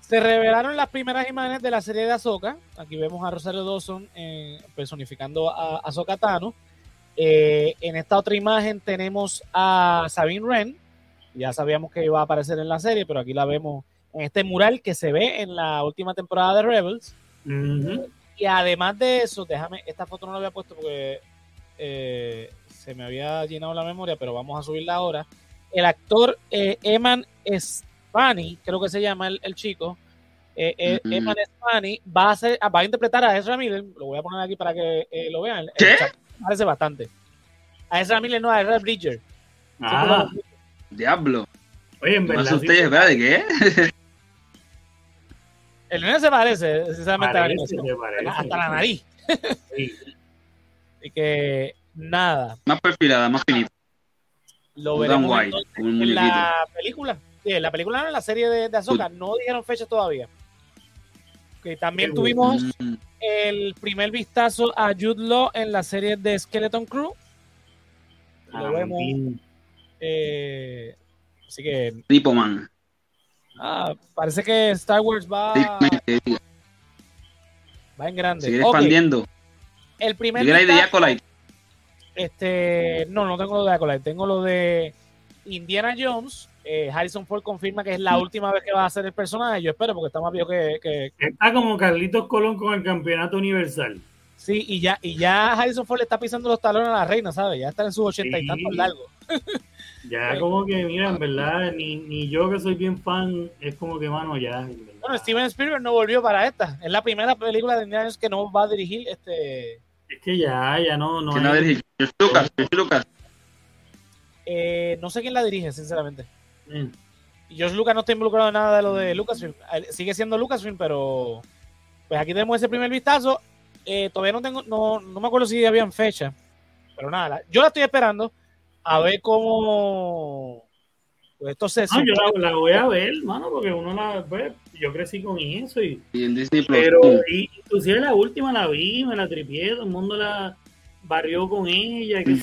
Se revelaron las primeras imágenes de la serie de Ahsoka. Aquí vemos a Rosario Dawson eh, personificando a Ahsoka Tano. Eh, en esta otra imagen tenemos a Sabine Wren. Ya sabíamos que iba a aparecer en la serie, pero aquí la vemos en este mural que se ve en la última temporada de Rebels. Y además de eso, déjame, esta foto no la había puesto porque eh, se me había llenado la memoria, pero vamos a subirla ahora. El actor eh, Eman Spani, creo que se llama el, chico, eh, Eman Spani, va a, ser, va a interpretar a Ezra Miller. Lo voy a poner aquí para que lo vean. ¿Qué? parece bastante. A esa Miller no, a Red Bridger. Ah, diablo. Oye, en ¿verdad? ¿De qué? *laughs* El niño se parece, sinceramente, parece, hasta la nariz. Sí. *laughs* y que nada. Más perfilada, más finita. Lo veremos en la película. Sí, en la película no en la serie de, de Azoka. No dijeron fecha todavía. Que también tuvimos mm el primer vistazo a Jude Law en la serie de Skeleton Crew. Lo vemos. Eh, así que. Tipo man. Ah, parece que Star Wars va. Va en grande. Sigue expandiendo. El primer. de Acolyte? Este. No, no tengo lo de Acolyte. Tengo lo de Indiana Jones eh, Harrison Ford confirma que es la última vez que va a ser el personaje. Yo espero, porque está más viejo que, Está como Carlitos Colón con el campeonato universal. Sí, y ya, y ya Harrison Ford le está pisando los talones a la reina, ¿sabes? Ya está en sus ochenta y tantos largos. *laughs* ya como que, mira, en verdad, ni, ni, yo que soy bien fan, es como que, mano, ya. Bueno, Steven Spielberg no volvió para esta. Es la primera película de Indiana que no va a dirigir este... Es que ya, ya no... no, no dirige? Lucas, Lucas. Eh, no sé quién la dirige, sinceramente. Mm. George Lucas no está involucrado en nada de lo de Lucasfilm. Sigue siendo Lucasfilm, pero pues aquí tenemos ese primer vistazo. Eh, todavía no tengo, no, no me acuerdo si habían fecha, pero nada, yo la estoy esperando a ver cómo pues esto se no, yo la, voy a ver, mano, porque uno la ve, yo crecí con eso y, y en Disney pero y, inclusive la última la vi, me la tripié, todo el mundo la barrió con ella. Que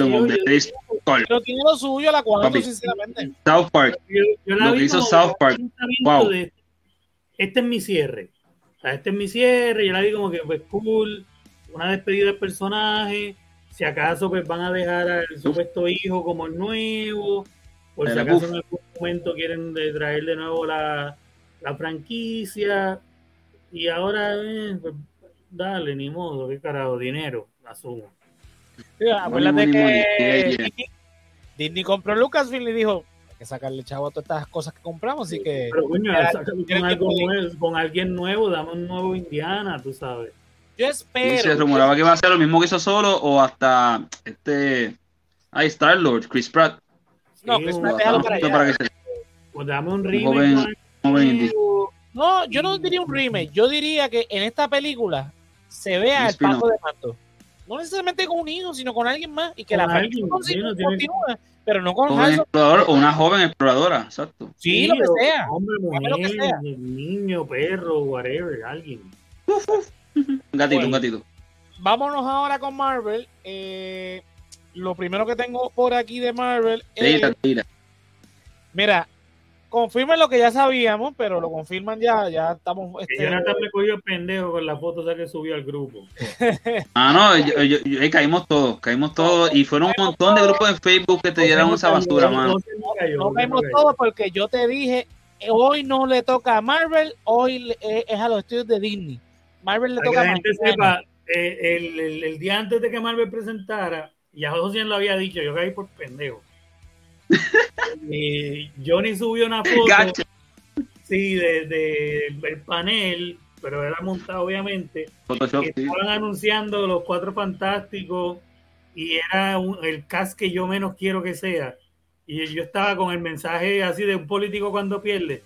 pero tiene lo suyo la cuatro, sinceramente. South Park. Yo, la lo que hizo South Park. Wow. este es mi cierre. O sea, este es mi cierre. Yo la vi como que pues cool. Una despedida del personaje. Si acaso pues van a dejar al supuesto hijo como el nuevo, por si acaso en algún momento quieren traer de nuevo la, franquicia. Y ahora, eh, pues, dale, ni modo, qué carajo, dinero, asumo. acuérdate que Disney, compró Lucasfilm y dijo, hay que sacarle chavo a todas estas cosas que compramos, así que... Pero coño, con, algo nuevo, con alguien nuevo, dame un nuevo Indiana, tú sabes. Yo espero... se rumoraba que iba a ser lo mismo que hizo solo o hasta este... Ay, Star-Lord, Chris Pratt. No, Chris Pratt, déjalo para allá. Pues dame un remake. no, yo no diría un remake. Yo diría que en esta película se vea el paso de manto no necesariamente con un hijo, sino con alguien más y que la alguien, continúe, pero no con, un explorador o una joven exploradora, exacto. Sí, lo que sea. Hombre, mujer, niño, perro, whatever, alguien. Un gatito, un gatito. Vámonos ahora con Marvel. Eh, lo primero que tengo por aquí de Marvel es. Mira, confirman lo que ya sabíamos, pero lo confirman ya, ya estamos. Este... Jonathan me cogió pendejo con la foto que subió al grupo. *laughs* ah, no, yo, yo, caímos todos, caímos todos, y fueron un montón de grupos en Facebook que te dieron esa basura, mano. No, caímos todos porque yo te dije, hoy no le toca a Marvel, hoy es a los estudios de Disney. Marvel le toca a Marvel. sepa, eh, el, el, el, día antes de que Marvel presentara, ya José lo había dicho, yo caí por pendejo *laughs* y Johnny subió una foto sí, de, el panel, pero era montado obviamente. estaban anunciando los cuatro fantásticos y era el cast que yo menos quiero que sea. Y yo estaba con el mensaje así de un político cuando pierde.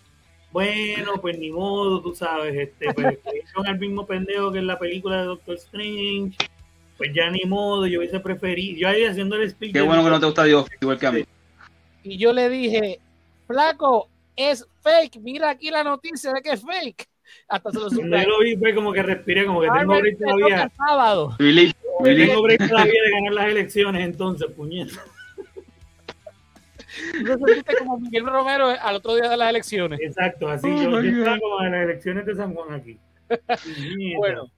Bueno, pues ni modo, tú sabes, este, pues *laughs* son el mismo pendejo que en la película de Doctor Strange. Pues ya ni modo, yo hubiese preferido. Yo ahí haciendo el speech. Qué bueno que no te gusta Dios, igual que a mí y yo le dije, flaco, es fake, mira aquí la noticia de que es fake. Hasta se lo Yo lo vi, fue como que respiré, como que tengo break todavía. Sábado. Tengo break todavía de ganar las elecciones, entonces, puñeta. No sentiste como Miguel Romero al otro día de las elecciones. Exacto, así yo, yo estaba como en las elecciones de San Juan aquí. *laughs* bueno,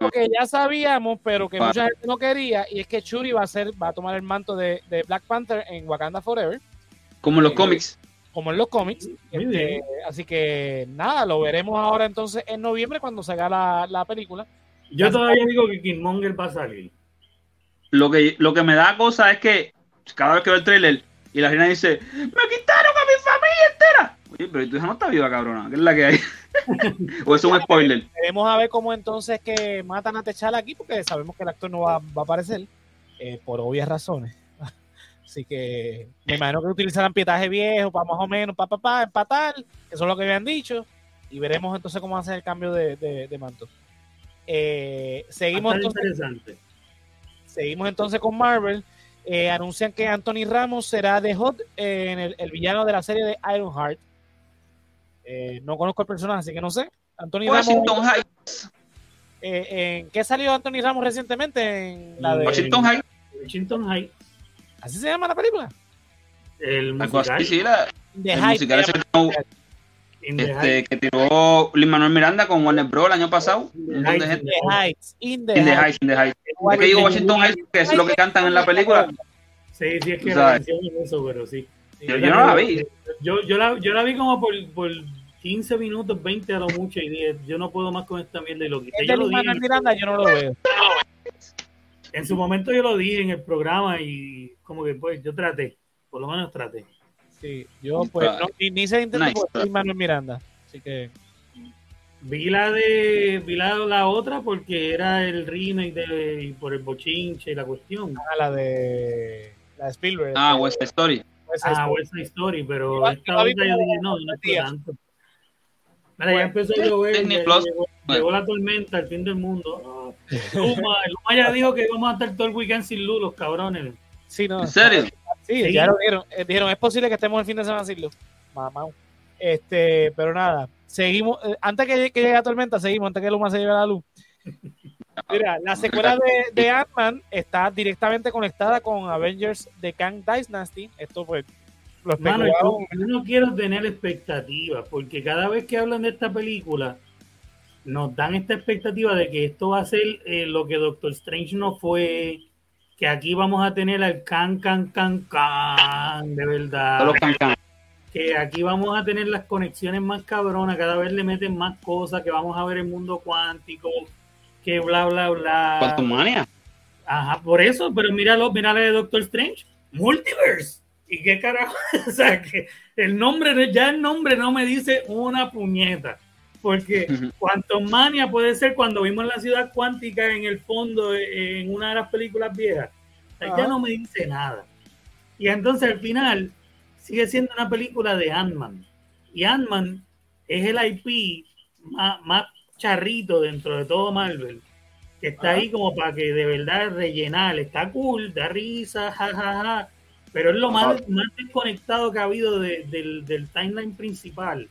lo que ya sabíamos, pero que mucha gente no quería, y es que Churi va a ser, va a tomar el manto de, Black Panther en Wakanda Forever. Como en los eh, cómics. Como en los cómics. Este, así que nada, lo veremos ahora entonces en noviembre cuando se haga la, película. Yo todavía digo que Killmonger va a salir. Lo que, lo que me da cosa es que cada vez que veo el trailer y la reina dice, me quitaron a mi familia entera. Oye, pero tu hija no está viva, cabrona. ¿Qué es la que hay? *laughs* ¿O es un spoiler? Queremos a ver cómo entonces que matan a Techala aquí, porque sabemos que el actor no va, a aparecer, eh, por obvias razones. *laughs* Así que me imagino que utilizarán pietaje viejo para más o menos, para, para, empatar, que eso es lo que habían dicho, y veremos entonces cómo va a ser el cambio de, de, manto. Eh, seguimos entonces, seguimos entonces con Marvel. Eh, anuncian que Anthony Ramos será de Hot en el, el, villano de la serie de Ironheart. Eh, no conozco el personaje, así que no sé. Anthony Washington Ramos. Heights. Eh, ¿En qué salió Anthony Ramos recientemente? En la de Washington Heights. Washington Heights. ¿Así se llama la película? El musical. Sí, la, el musical es el este, que tiró Lin Manuel Miranda con Warner Bros. el año pasado. In the, Heights. In the, Heights. In the Heights. Es que digo Washington Heights, que es lo que cantan en la película. Sí, sí, es que es eso, pero sí. Yo, yo, no la vi. Yo, yo, la, yo la vi como por, por 15 minutos, 20 a lo mucho, y dije, yo no puedo más con esta mierda y lo quité. Yo lo dije, Miranda, yo no lo veo. En su momento yo lo dije en el programa y como que pues yo traté, por lo menos traté. Sí, yo pues no, ni, ni se intentó nice. por Manuel Miranda, así que vi la de vi la, la, otra porque era el remake de y por el bochinche y la cuestión. Ah, la de la de Spielberg. Ah, West Story ah, West Story, pero esta yo dije, no, no es tanto. Mira, ya empezó a llover, llegó, la tormenta, el fin del mundo. Luma, Luma ya dijo que vamos a estar todo el weekend sin luz, los cabrones. Sí, no, ¿En serio? Sí, ya lo dijeron. Eh, dijeron, es posible que estemos el fin de semana sin luz. Mamá. Este, pero nada, seguimos. Eh, antes que, que, llegue la tormenta, seguimos, antes que Luma se lleve la luz. *laughs* Mira, la secuela de, de Ant-Man está directamente conectada con Avengers de Kang Dynasty. Esto pues lo Mano, yo, no quiero tener expectativas, porque cada vez que hablan de esta película, nos dan esta expectativa de que esto va a ser eh, lo que Doctor Strange no fue, que aquí vamos a tener al can, can, can, can, de verdad. Que aquí vamos a tener las conexiones más cabronas, cada vez le meten más cosas, que vamos a ver el mundo cuántico, que bla, bla, bla. mania? Ajá, por eso, pero míralo, míralo de Doctor Strange, Multiverse. ¿Y qué carajo? *laughs* o sea, que el nombre, ya el nombre no me dice una puñeta porque *laughs* Quantum Mania puede ser cuando vimos la ciudad cuántica en el fondo en una de las películas viejas. Ya no me dice nada. Y entonces al final sigue siendo una película de Ant-Man. Y Ant-Man es el IP más, charrito dentro de todo Marvel. Que está ahí como para que de verdad rellenar. Está cool, da risa, jajaja. pero es lo más, más desconectado que ha habido del, del timeline principal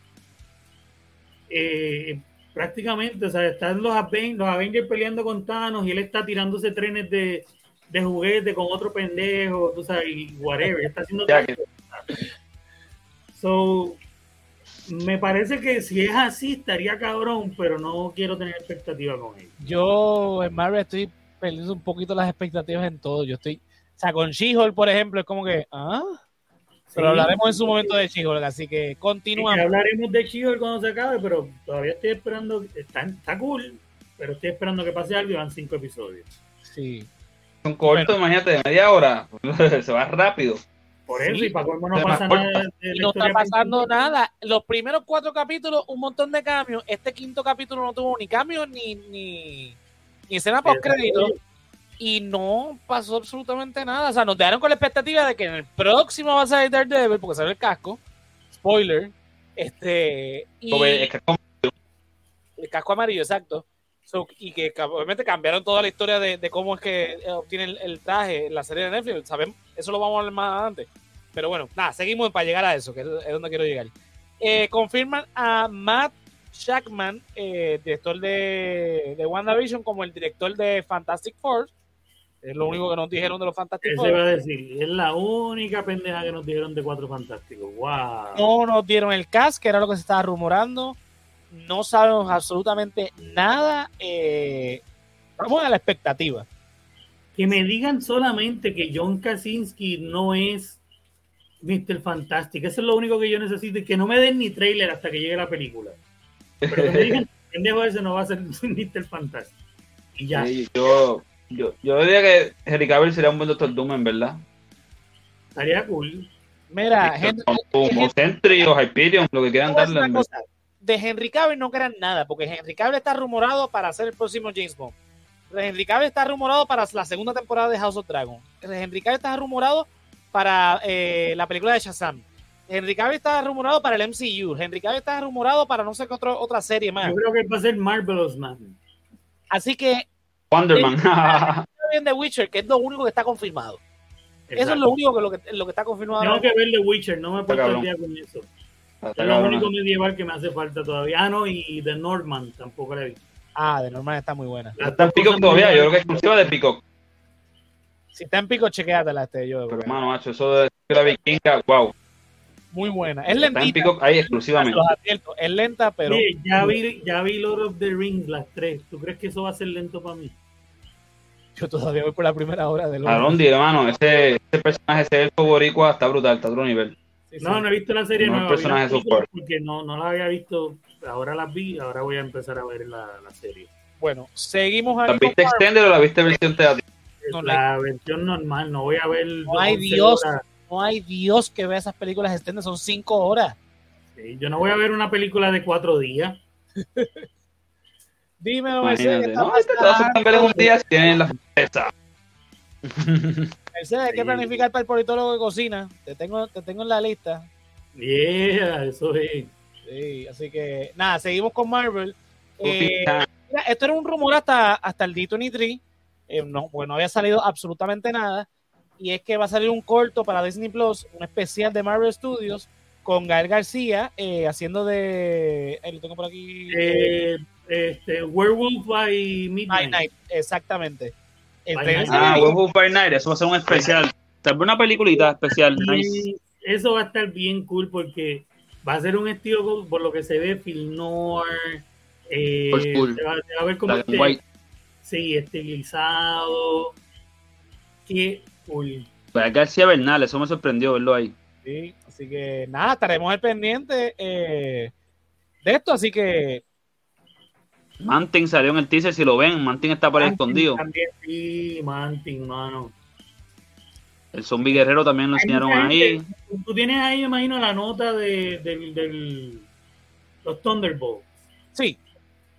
eh, prácticamente, o sea, están los, Avengers, peleando con Thanos y él está tirándose trenes de, de juguete con otro pendejo, tú sabes, y whatever, está haciendo So, me parece que si es así estaría cabrón, pero no quiero tener expectativas con él. Yo en Marvel estoy perdiendo un poquito las expectativas en todo. Yo estoy, o sea, con She-Hulk, por ejemplo, es como que, ah, pero hablaremos en su momento de she así que continuamos. hablaremos de she cuando se acabe, pero todavía estoy esperando, está, está cool, pero estoy esperando que pase algo y van cinco episodios. Sí. Son cortos, imagínate, de media hora, *laughs* se va rápido. Por eso, y para cómo no pasa nada. no está pasando nada. Los primeros cuatro capítulos, un montón de cambios. Este quinto capítulo no tuvo ni cambios ni, ni, ni escena post crédito y no pasó absolutamente nada. O sea, nos dejaron con la expectativa de que en el próximo va a salir Daredevil porque sale el casco. Spoiler. Este. Y el, casco amarillo. el casco amarillo, exacto. y que obviamente cambiaron toda la historia de, cómo es que obtiene el, traje en la serie de Netflix. Sabemos, eso lo vamos a hablar más adelante. Pero bueno, nada, seguimos para llegar a eso, que es, donde quiero llegar. Eh, confirman a Matt Shackman, eh, director de, de WandaVision, como el director de Fantastic Four. Es lo único que nos dijeron de los fantásticos. Eso iba a decir, es la única pendeja que nos dijeron de cuatro fantásticos. Wow. No nos dieron el cast, que era lo que se estaba rumorando. No sabemos absolutamente nada. Eh, vamos a la expectativa. Que me digan solamente que John Krasinski no es Mr. Fantastic. Eso es lo único que yo necesito. Y que no me den ni trailer hasta que llegue la película. Pero que me digan, pendejo ese no va a ser *laughs* Mr. Fantastic. Y ya. yo, yo, yo diría que Henry Cavill sería un buen Doctor Doom, en verdad. Estaría cool. Mira, Henry, o Sentry o Hyperion, lo que quieran darle. de Henry Cavill no crean nada, porque Henry Cavill está rumorado para ser el próximo James Bond. Henry Cavill está rumorado para la segunda temporada de House of Dragon. Henry Cavill está rumorado para eh, la película de Shazam. Henry Cavill está rumorado para el MCU. Henry Cavill está rumorado para no sé qué otra serie más. Yo creo que va a ser Marvelous Man. Así que Wonderman. bien *laughs* The Witcher, que es lo único que está confirmado. Eso es lo único que, lo que, lo que está confirmado. Tengo que ver The Witcher, no me puedo el día con eso. es lo único medieval que me hace falta todavía. Ah, no, y The Norman tampoco la he visto. Ah, The Norman está muy buena. Está en Pico todavía, yo creo que es exclusiva de Pico. Si está en Pico, chequéatela este yo. Pero hermano, macho, eso de la vikinga, wow. Muy buena. Es lenta. Está en Pico ahí exclusivamente. Es lenta, pero. Sí, ya vi, ya vi Lord of the Rings, las tres. ¿Tú crees que eso va a ser lento para mí? Yo todavía voy por la primera hora de Alondi, hermano, ese, ese personaje, ese elfo boricua está brutal, está a otro nivel. no, no he visto la serie no nueva. personaje porque no, no la había visto, ahora las vi, ahora voy a empezar a ver la, la serie. Bueno, seguimos ¿La viste extender o la viste versión teatral? la versión normal, no voy a ver. No hay Dios, no hay Dios que vea esas películas extender, son cinco horas. Sí, yo no voy a ver una película de cuatro días. *laughs* Dímelo, Mercedes. No, te vas a cambiar en un día si tienen la fiesta. *laughs* Mercedes, hay que planificar para el politólogo de cocina. Te tengo, te tengo en la lista. Yeah, eso es. Sí, así que nada, seguimos con Marvel. Eh, esto era un rumor hasta, hasta el D23. Eh, no, pues no había salido absolutamente nada. Y es que va a salir un corto para Disney Plus, un especial de Marvel Studios, con Gael García eh, haciendo de. Ahí lo tengo por aquí. Este, Werewolf by Midnight. exactamente. ah, Werewolf by Night, eso va a ser un especial. Tal vez una peliculita especial. Eso va a estar bien cool porque va a ser un estilo, por lo que se ve, film noir, Eh, se, va, a ver como este, sí, estilizado. Qué cool. Pues García Bernal, eso me sorprendió verlo ahí. Sí, así que nada, estaremos al pendiente eh, de esto, así que Mantin salió en el teaser, si lo ven, Mantin está por ahí escondido. También, sí, Mantin, mano. El zombie guerrero también lo enseñaron ahí. Tú tienes ahí, me imagino, la nota de, de, los Thunderbolts. Sí.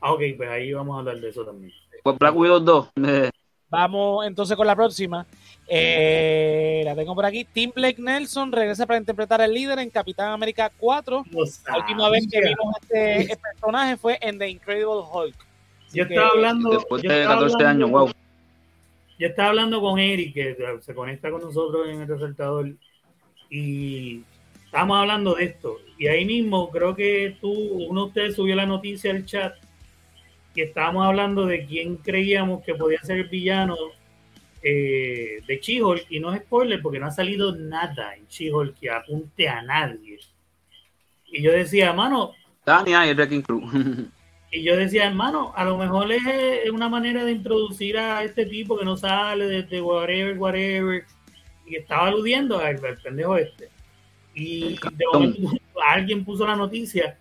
Ah, ok, pues ahí vamos a hablar de eso también. Pues Black Widow 2. *laughs* Vamos entonces con la próxima. Eh, la tengo por aquí. Tim Blake Nelson regresa para interpretar al líder en Capitán América 4. la última vez que vimos este, este, personaje fue en The Incredible Hulk. yo estaba hablando. Después de 14 años, wow. Yo estaba hablando con Eric, que se conecta con nosotros en el resaltador, y estábamos hablando de esto. Y ahí mismo, creo que tú, uno de ustedes subió la noticia al chat, que estábamos hablando de quién creíamos que podía ser el villano eh, de she y no es spoiler porque no ha salido nada en she que apunte a nadie. Y yo decía, mano. Tania y Wrecking Crew. *laughs* y yo decía, hermano, a lo mejor es una manera de introducir a este tipo que no sale desde whatever, whatever. Y estaba aludiendo al, pendejo este. Y de momento *laughs* alguien puso la noticia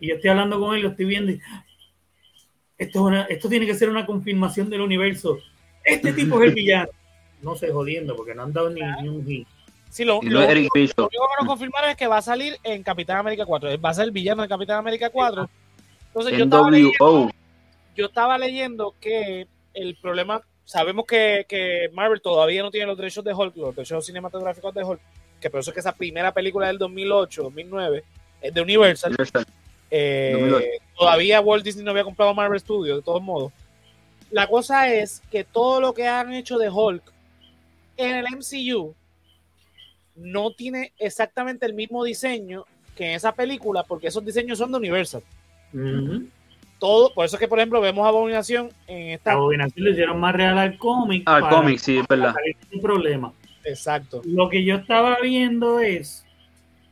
y yo estoy hablando con él, lo estoy viendo y esto, esto tiene que ser una confirmación del universo este tipo es el villano. *laughs* No sé, jodiendo, porque no han dado ni, un hit. Sí, lo, lo, único que nos confirmaron es que va a salir en Capitán América 4. Va a ser el villano de Capitán América 4. Entonces yo estaba, leyendo, yo estaba leyendo que el problema, sabemos que, que, Marvel todavía no tiene los derechos de Hulk, los derechos cinematográficos de Hulk, que por eso es que esa primera película del 2008, 2009, es de Universal. Eh, todavía Walt Disney no había comprado Marvel Studios, de todos modos. La cosa es que todo lo que han hecho de Hulk en el MCU no tiene exactamente el mismo diseño que en esa película, porque esos diseños son de Universal. Todo, por eso es que, por ejemplo, vemos Abominación en esta. Abominación le hicieron más real al cómic. Al cómic, sí, es verdad. Sin problema. Exacto. Lo que yo estaba viendo es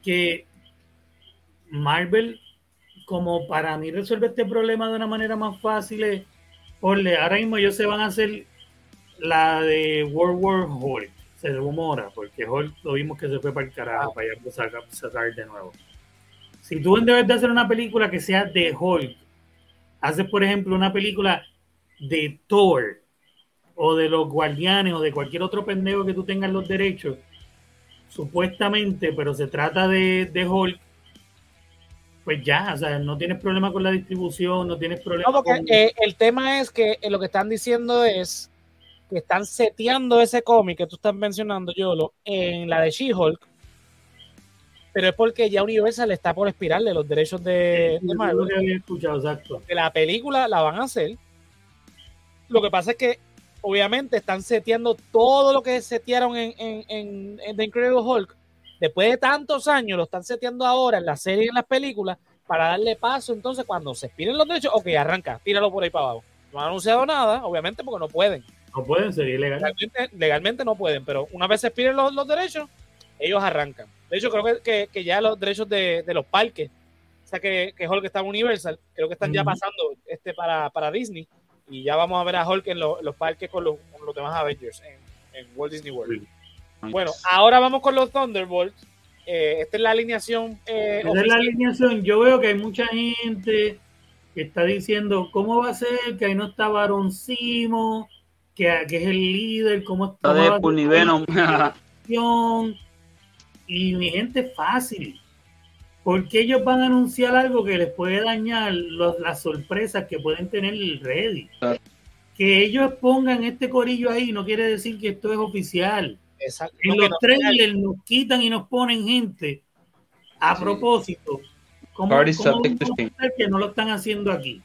que Marvel, como para mí resuelve este problema de una manera más fácil, es Orle, ahora mismo ellos se van a hacer la de World War Hulk. Se rumora, porque Hulk lo vimos que se fue para el carajo, para allá sacar, sacar de nuevo. Si tú debes de hacer una película que sea de Hulk, haces por ejemplo una película de Thor o de los guardianes o de cualquier otro pendejo que tú tengas los derechos, supuestamente, pero se trata de, de Hulk, pues ya, o sea, no tienes problema con la distribución, no tienes problema. No, porque eh, el tema es que eh, lo que están diciendo es que están seteando ese cómic que tú estás mencionando, Yolo, en la de She-Hulk, pero es porque ya Universal está por expirarle los derechos de, de Marvel. De la película la van a hacer. Lo que pasa es que, obviamente, están seteando todo lo que setearon en, en, en The Incredible Hulk después de tantos años, lo están seteando ahora en la serie y en las películas para darle paso. Entonces, cuando se expiren los derechos, ok, arranca, tíralo por ahí para abajo. No han anunciado nada, obviamente, porque no pueden. No pueden, sería ilegal. Legalmente, no pueden, pero una vez se expiren los, derechos, ellos arrancan. De hecho, creo que, que, ya los derechos de, los parques, o sea, que, que Hulk está en Universal, creo que están ya pasando este para, para Disney. Y ya vamos a ver a Hulk en, los parques con los, demás Avengers en, Walt Disney World. Bueno, ahora vamos con los Thunderbolts. Eh, esta es la alineación. Eh, es la alineación. Yo veo que hay mucha gente que está diciendo cómo va a ser, que ahí no está Baron Simo, que, que es el líder, cómo está Deadpool y mi gente fácil. Porque ellos van a anunciar algo que les puede dañar las sorpresas que pueden tener el Ready. Que ellos pongan este corillo ahí no quiere decir que esto es oficial. En los trailers nos quitan y nos ponen gente a propósito. ¿Cómo, que no lo están haciendo aquí?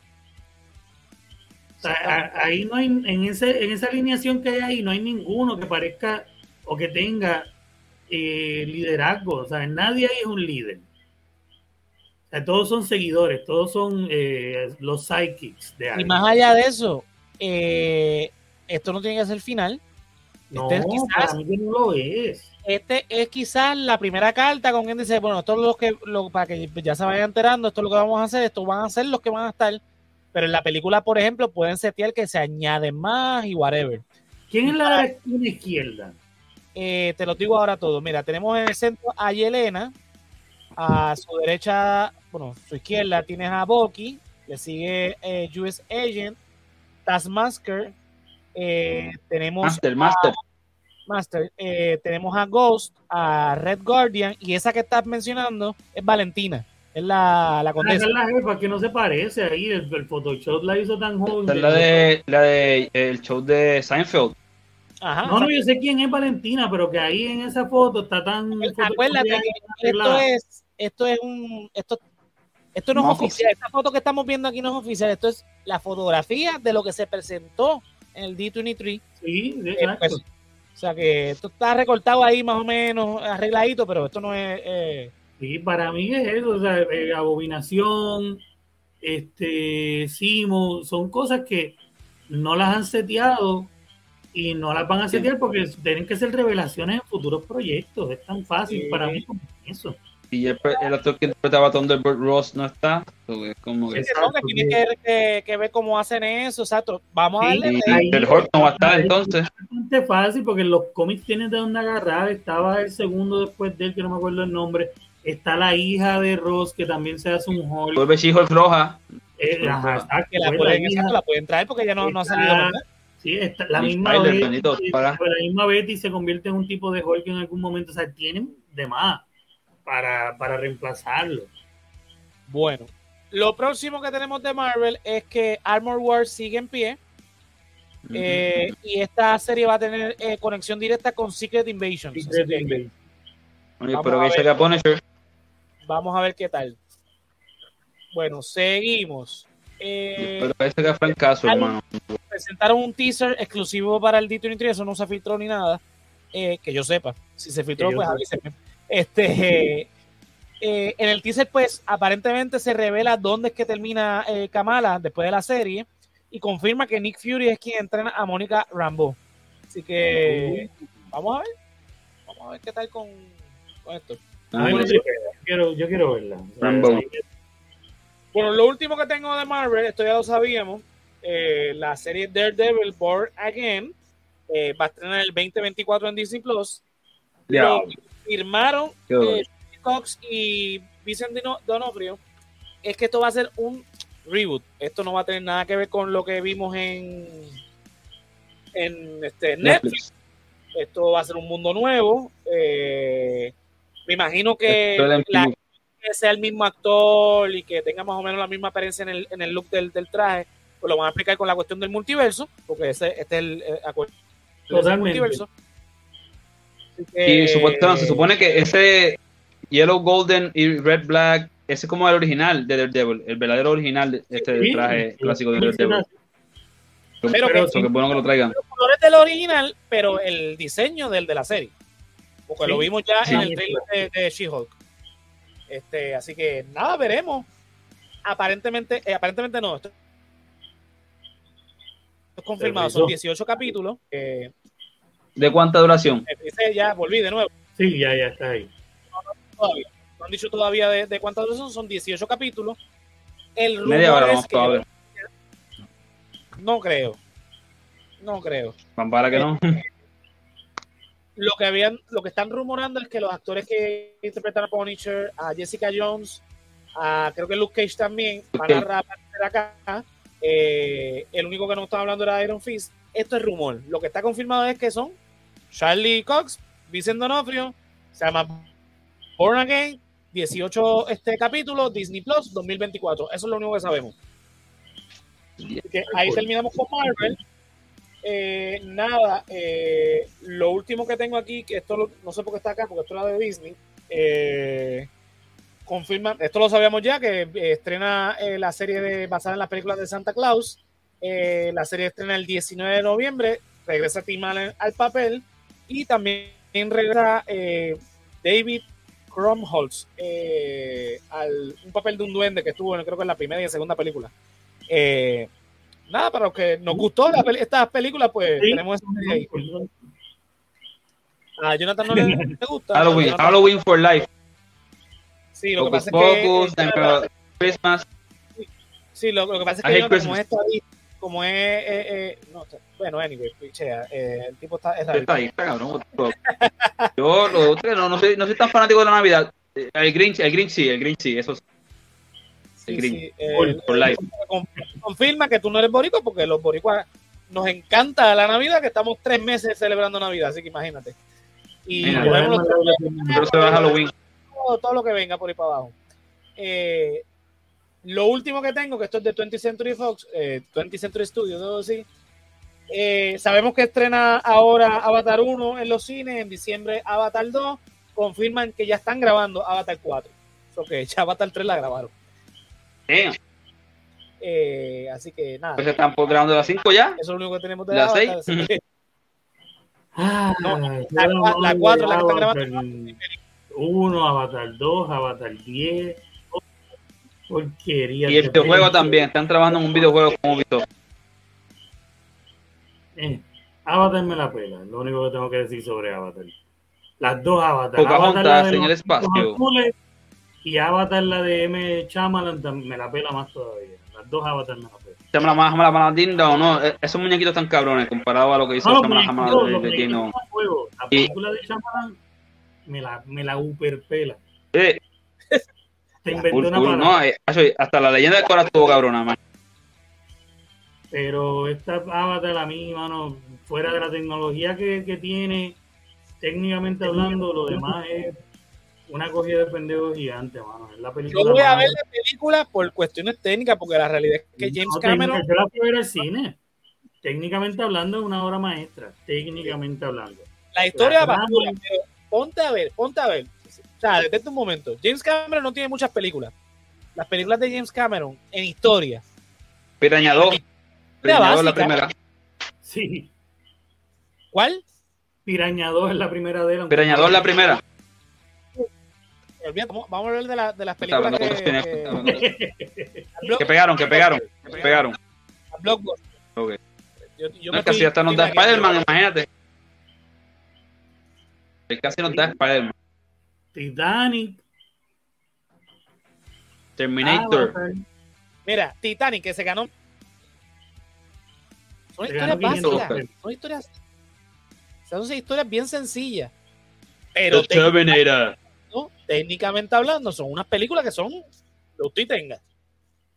ahí no hay, en, ese, en esa alineación que hay ahí, no hay ninguno que parezca o que tenga eh, liderazgo. O sea, nadie ahí es un líder. todos son seguidores, todos son eh, los psychics de Y más allá de eso, eh, esto no tiene que ser final. No, este es quizás, no lo es. Este es quizás la primera carta con quien dice, bueno, esto es lo que, lo, para que ya se vayan enterando, esto es lo que vamos a hacer, esto van a ser los que van a estar Pero en la película, por ejemplo, pueden setear que se añaden más y whatever. ¿Quién es la izquierda? Eh, te lo digo ahora todo. Mira, tenemos en el centro a Yelena, a su derecha, bueno, su izquierda tienes a Bucky, le sigue eh, US Agent, Taskmaster, eh, tenemos Master, Master. Master, eh, tenemos a Ghost, a Red Guardian y esa que estás mencionando es Valentina. Es la, la condesa. Ah, es la jefa que no se parece ahí. El, el Photoshop la hizo tan joven. es la de, la de el show de Seinfeld. Ajá, no, no, yo sé quién es Valentina, pero que ahí en esa foto está tan. Acuérdate que esto es, esto es un, esto, esto no, es oficial. Esta foto que estamos viendo aquí no es oficial. Esto es la fotografía de lo que se presentó en el D23. Sí, eh, exacto. Pues, o sea que esto está recortado ahí más o menos arregladito, pero esto no es. Eh... Sí, para mí es eso, o sea, eh, abominación, este, Simo, son cosas que no las han seteado y no las van a setear porque tienen que ser revelaciones en futuros proyectos. Es tan fácil para mí como eso. Y el, actor que interpretaba a Thunderbird Ross no está. Pues, como que... tiene que, que, ver cómo hacen eso, exacto. Vamos a darle. el Hulk no va a estar entonces. Es bastante fácil porque los cómics tienen de dónde agarrar. Estaba el segundo después de él, que no me acuerdo el nombre. Está la hija de Ross, que también se hace un Hulk. Vuelve She-Hulk roja. Eh, que la pueden, la, pueden, traer porque ya no, no ha salido. Sí, está, la, misma Betty, la misma Betty se convierte en un tipo de Hulk en algún momento. O sea, tienen de más para, para reemplazarlo. Bueno, lo próximo que tenemos de Marvel es que Armor Wars sigue en pie. Eh, y esta serie va a tener eh, conexión directa con Secret Invasion. Vamos a ver qué tal. Bueno, seguimos. Eh, pero parece que fue el caso, hermano. Presentaron un teaser exclusivo para el D23, eso no se filtró ni nada. que yo sepa. Si se filtró, pues avísenme. Este, eh, en el teaser, pues, aparentemente se revela dónde es que termina eh, Kamala después de la serie y confirma que Nick Fury es quien entrena a Mónica Rambo. Así que vamos a ver. Vamos a ver qué tal con, esto. yo, quiero, yo quiero verla. Bueno, lo último que tengo de Marvel, esto ya lo sabíamos, eh, la serie Daredevil Born Again va a estrenar el 2024 en Disney Plus firmaron eh, Cox y Vicente Donofrio es que esto va a ser un reboot. Esto no va a tener nada que ver con lo que vimos en, en este, Netflix. Esto va a ser un mundo nuevo. Eh, me imagino que, sea el mismo actor y que tenga más o menos la misma apariencia en el, en el look del, traje, pues lo van a explicar con la cuestión del multiverso, porque ese, este es el, eh, el multiverso y supuestamente, se supone que ese Yellow Golden y Red Black, ese es como el original de Daredevil, el verdadero original de este traje clásico de Daredevil. Pero, que, bueno que lo traigan. Los colores del original, pero el diseño del de la serie. Porque lo vimos ya en el trailer de, She-Hulk. Este, así que nada, veremos. Aparentemente, eh, aparentemente no. Esto es confirmado, son 18 capítulos. Eh, ¿De cuánta duración? ya volví de nuevo. Sí, ya, ya está ahí. No, han dicho todavía de, de cuánta duración, son 18 capítulos. El Media hora vamos a ver. No creo. No creo. Para que no. Lo que habían, lo que están rumorando es que los actores que interpretan a Punisher, a Jessica Jones, a creo que Luke Cage también, van a aparecer acá. Eh, el único que no estaba hablando era Iron Fist. Esto es rumor. Lo que está confirmado es que son Charlie Cox, Vicente Donofrio, se llama Born Again, 18 este capítulo, Disney Plus 2024. Eso es lo único que sabemos. ahí terminamos con Marvel. Eh, nada, eh, lo último que tengo aquí, que esto no sé por qué está acá, porque esto es la de Disney. Eh, confirma, esto lo sabíamos ya, que estrena la serie de, basada en las películas de Santa Claus. la serie estrena el 19 de noviembre. Regresa Tim Allen al papel. Y también regresa eh, David Cromholtz eh, al un papel de un duende que estuvo, creo que en la primera y segunda película. Eh, nada, para los que nos gustó la estas películas, pues tenemos eso ahí. A Jonathan no le, *laughs* gusta. Halloween, Halloween for Life. Sí, lo que pasa es que. Christmas. Sí, lo, que pasa es que yo, como es como es, eh, eh, no, bueno, anyway, pichea, eh, el tipo está, es está ahí, está cabrón. yo lo, no, no, soy, no soy tan fanático de la Navidad. El Grinch, el Grinch sí, el Grinch sí, eso sí. El Grinch, sí, por live. Confirma que tú no eres boricua porque los boricuas nos encanta la Navidad, que estamos tres meses celebrando Navidad, así que imagínate. Y Mira, pero se va Halloween. Todo, todo, lo que venga por ahí para abajo. Eh, lo último que tengo, que esto es de 20th Century Fox, eh, 20th Century Studios, debo decir. Eh, sabemos que estrena ahora Avatar 1 en los cines, en diciembre Avatar 2. Confirman que ya están grabando Avatar 4. O que ya Avatar 3 la grabaron. Eh, así que nada. Pues están grabando la 5 ya. Eso es lo único que tenemos de la 6. Ah, no, la, 4 la que están grabando. 1, Avatar 2, Avatar 10 y el videojuego también, están trabajando en un videojuego como Ubisoft. Eh, Avatar me la pela, lo único que tengo que decir sobre Avatar. Las dos Avatar. Avatar en el espacio. y Avatar la de M. Chamalan me la pela más todavía. Las dos Avatar me la pela. Chamalan más o no, e, esos muñequitos están cabrones comparado a lo que hizo Chamalan de, de, La película de Chamalan me la, me la uperpela. Eh, no, eh, hasta la leyenda del corazón estuvo cabrona, man. Pero esta Avatar a mí, mano, fuera de la tecnología que, que tiene, técnicamente hablando, lo demás es una cogida de pendejos gigante, mano. Es la película yo voy a ver la película por cuestiones técnicas, porque la realidad es que James Cameron. Yo la fui a ver al cine. Técnicamente hablando, es una obra maestra. Técnicamente hablando. La historia va ponte a ver, ponte a ver sea, detente un momento. James Cameron no tiene muchas películas. Las películas de James Cameron en historia. Piraña 2. Piraña 2 la primera. Sí. ¿Cuál? Piraña 2 es la primera de él. Piraña 2 es la primera. Vamos a hablar de, la, de las películas que, que, que, pegaron, que pegaron, que pegaron. A Blockbuster. Okay. Yo, yo no, casi hasta nos da Spider-Man, imagínate. El casi nos da Spider-Man. Titanic. Terminator. Ah, Mira, Titanic, que se ganó. Son historias básicas. Son historias. Son historias bien sencillas. Pero Terminator. ¿no? técnicamente hablando, son unas películas que son lo usted tenga.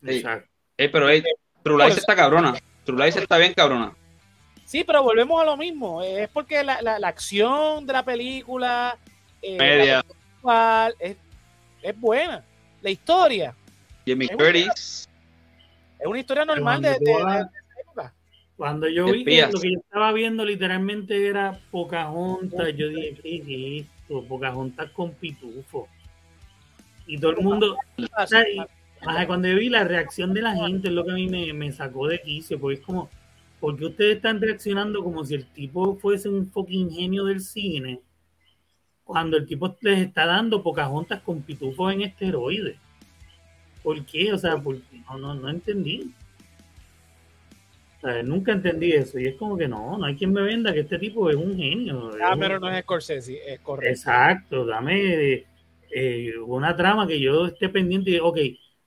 Exacto. pero hey, True Lies está cabrona. True Lies está bien cabrona. Sí, pero volvemos a lo mismo. Es porque la, la, la acción de la película. Eh, Media es, es buena. La historia. Jimmy Curtis. Es una historia normal de, de, Cuando yo vi que lo que yo estaba viendo literalmente era Pocahontas, yo dije, ¿qué es esto? Pocahontas con pitufo. Y todo el mundo. cuando yo vi la reacción de la gente, es lo que a mí me, me sacó de quicio, porque es como, porque ustedes están reaccionando como si el tipo fuese un fucking genio del cine? Cuando el tipo les está dando pocas juntas con pitufos en esteroides. ¿Por qué? O sea, porque no, no, no entendí. O sea, nunca entendí eso. Y es como que no, no hay quien me venda que este tipo es un genio. Ah, pero no es Scorsese, es correcto. Exacto, dame eh, una trama que yo esté pendiente y, ok,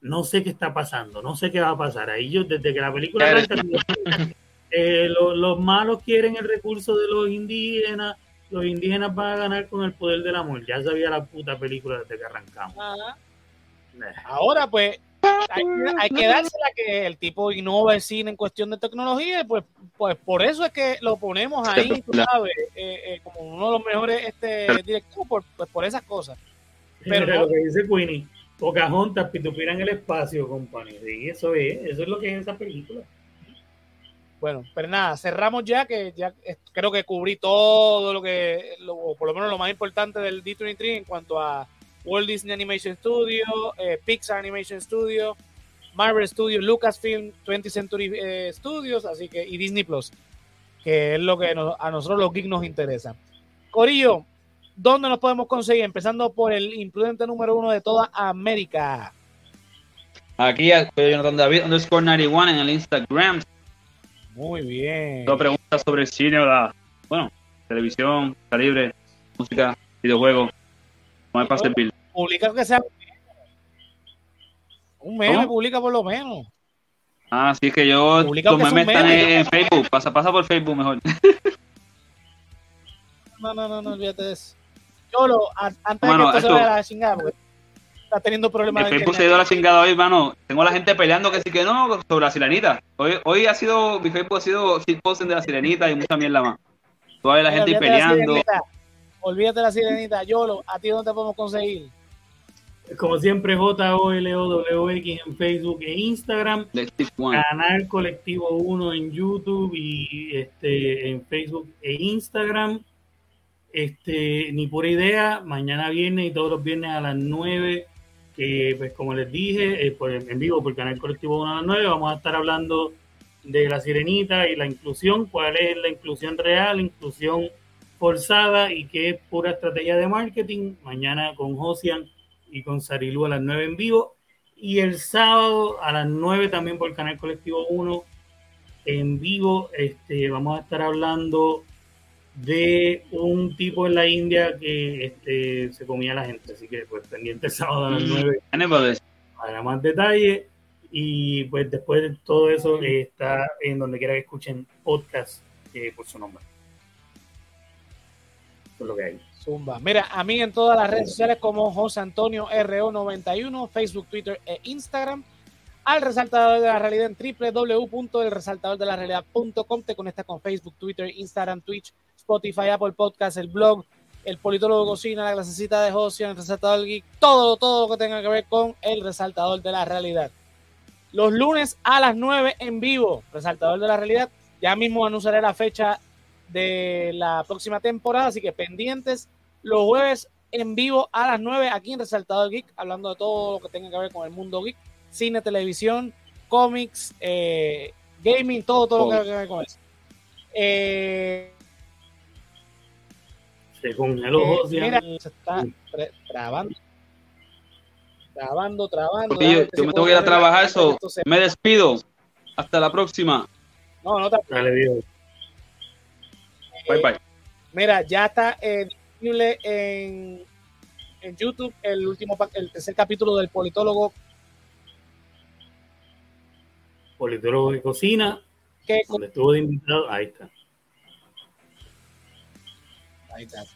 no sé qué está pasando, no sé qué va a pasar. Ahí yo, desde que la película arranca, *laughs* eh, los malos quieren el recurso de los indígenas, los indígenas van a ganar con el poder del amor. Ya sabía la puta película desde que arrancamos. Ahora, pues, hay, que dársela que el tipo innova el cine en cuestión de tecnología, pues, pues por eso es que lo ponemos ahí, tú sabes, eh, eh, como uno de los mejores este, directivos, por, pues por esas cosas. Pero lo que dice Queenie, Pocahontas, Pitupira en el espacio, compañero. Y eso es, eso es lo que es esa película. Bueno, pero nada, cerramos ya, que ya creo que cubrí todo lo que, o por lo menos lo más importante del D23 en cuanto a Walt Disney Animation Studio, eh, Pixar Animation Studio, Marvel Studios, Lucasfilm, 20th Century eh, Studios, así que, y Disney Plus, que es lo que a nosotros los geeks nos interesa. Corillo, ¿dónde nos podemos conseguir? Empezando por el imprudente número uno de toda América. Aquí, Jonathan David, underscore 91 en el Instagram. Muy bien. Dos preguntas sobre el cine, ¿verdad? Bueno, televisión, calibre, música, videojuegos. No hay para servir. Publica que sea un meme, publica por lo menos. Ah, sí, es que yo, los memes están en, Facebook, pasa, pasa por Facebook mejor. *laughs* No, no, no, no, olvídate de eso. Yo lo, antes de que esto, se a la chingada, porque está teniendo problemas. El Facebook se ha ido a la chingada hoy, hermano. Tengo a la gente peleando que sí que no sobre la sirenita. Hoy, hoy ha sido, mi Facebook ha sido shitposting de la sirenita y mucha mierda más. Todavía la gente peleando. olvídate de la sirenita, Yolo, ¿a ti dónde podemos conseguir? Como siempre, J-O-L-O-W-X en Facebook e Instagram. Canal Colectivo 1 en YouTube y este en Facebook e Instagram. Este, ni pura idea, mañana viernes y todos los viernes a las 9, pues como les dije, eh, en vivo por Canal Colectivo 1 a las 9, vamos a estar hablando de la sirenita y la inclusión, cuál es la inclusión real, inclusión forzada y qué es pura estrategia de marketing. Mañana con Josian y con Sarilu a las 9 en vivo. Y el sábado a las 9 también por el canal Colectivo 1 en vivo. Este, vamos a estar hablando de un tipo en la India que este, se comía a la gente. Así que pues pendiente el sábado a las 9 mm. para más detalle. Y pues después de todo eso está en donde quiera que escuchen podcast eh, por su nombre. Eso es lo que hay. Zumba. Mira, a mí en todas las redes sociales como José Antonio RO91, Facebook, Twitter e Instagram. Al resaltador de la realidad en www.elresaltadordelarealidad.com. Te conectas con Facebook, Twitter, Instagram, Twitch, Spotify, Apple Podcast, el blog, el politólogo cocina, la clasecita de José, el resaltador geek, todo, todo lo que tenga que ver con el resaltador de la realidad. Los lunes a las 9 en vivo, resaltador de la realidad. Ya mismo anunciaré la fecha de la próxima temporada, así que pendientes los jueves en vivo a las 9 aquí en Resaltador Geek, hablando de todo lo que tenga que ver con el mundo geek, cine, televisión, cómics, eh, gaming, todo, todo lo que tenga que ver con eso. Eh, Eh, mira, se está trabando. Trabando, trabando. yo, me tengo que ir a trabajar, eso. Me despido. Hasta la próxima. No, no te Dale, Dios. Bye, bye. Mira, ya está disponible en, en YouTube el último el tercer capítulo del politólogo politólogo de cocina que donde estuvo de invitado ahí está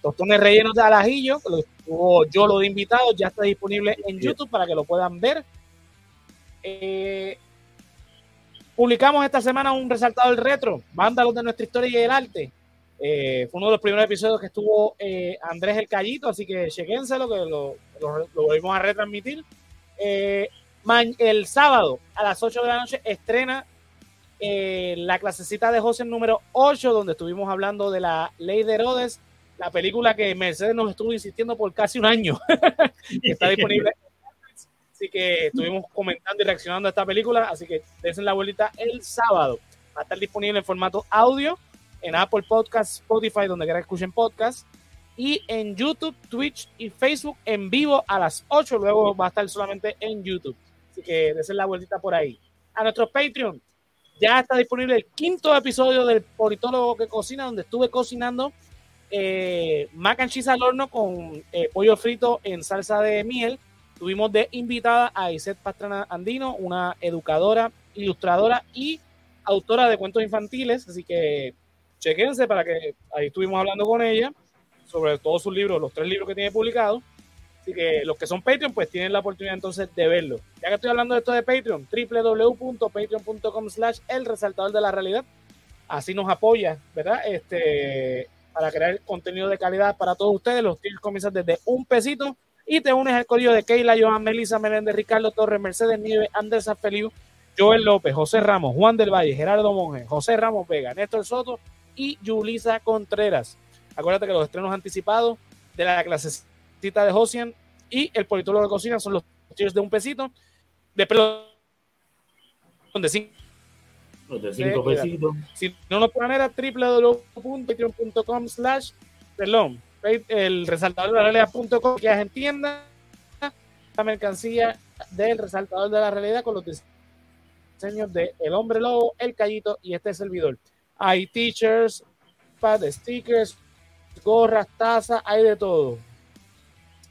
tostones rellenos de alajillo lo estuvo yo lo de invitado ya está disponible en YouTube para que lo puedan ver. Eh, publicamos esta semana un resaltado del retro vándalos de nuestra historia y el arte. Eh, fue uno de los primeros episodios que estuvo eh, Andrés el Callito, así que chequénselo, que lo, lo, volvimos a retransmitir. El sábado a las 8 de la noche estrena la clasecita de José número 8, donde estuvimos hablando de la ley de Herodes, la película que Mercedes nos estuvo insistiendo por casi un año. *laughs* está disponible. Así que estuvimos comentando y reaccionando a esta película, así que desen la vuelta el sábado. Va a estar disponible en formato audio en Apple Podcasts, Spotify, donde quiera que escuchen podcast, y en YouTube, Twitch y Facebook en vivo a las 8. Luego va a estar solamente en YouTube. Así que desen la vueltita por ahí. A nuestro Patreon, ya está disponible el quinto episodio del Politólogo que Cocina, donde estuve cocinando eh, mac and cheese al horno con eh, pollo frito en salsa de miel. Tuvimos de invitada a Iset Pastrana Andino, una educadora, ilustradora y autora de cuentos infantiles. Así que chequense para que ahí estuvimos hablando con ella sobre todos sus libros, los tres libros que tiene publicados. Así que los que son Patreon, pues tienen la oportunidad entonces de verlo. Ya que estoy hablando de esto de Patreon, www.patreon.com slash el resaltador de la realidad. Así nos apoya, ¿verdad? Este, para crear contenido de calidad para todos ustedes. Los tiers comienzan desde un pesito y te unes al código de Keila, Joan, Melissa, Meléndez, Ricardo Torres, Mercedes Nieves, Andrés Feliu, Joel López, José Ramos, Juan del Valle, Gerardo Monge, José Ramos Vega, Néstor Soto y Yulisa Contreras. Acuérdate que los estrenos anticipados de la clasecita de Josian y el politólogo de cocina son los tiros de un pesito. De pelo de cinco, de cinco pesitos. Si no lo pueden ver a www.patreon.com slash perdón, el resaltador de la realidad.com que entienda la mercancía del resaltador de la realidad con los diseños de El Hombre Lobo, El Callito y este servidor. Hay teachers, pad stickers, gorras, tazas, hay de todo.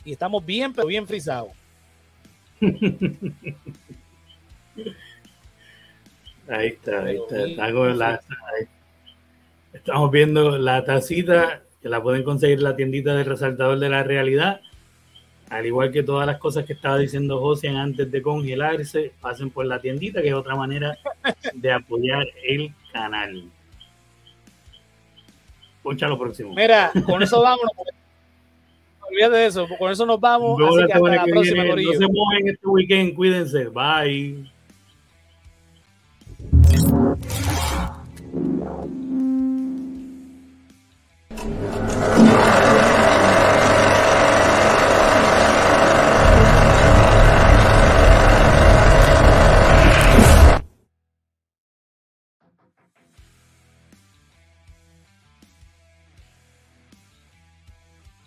Y estamos bien, pero bien frisados. *laughs* Ahí está, ahí está. estamos viendo la tacita que la pueden conseguir en la tiendita del resaltador de la realidad. Al igual que todas las cosas que estaba diciendo José antes de congelarse, pasen por la tiendita, que es otra manera de apoyar el canal. Escucha lo próximo. Mira, con eso vámonos. Olvídate de eso, con eso nos vamos. así que hasta la próxima, No se mueven este weekend, cuídense. Bye. Yeah.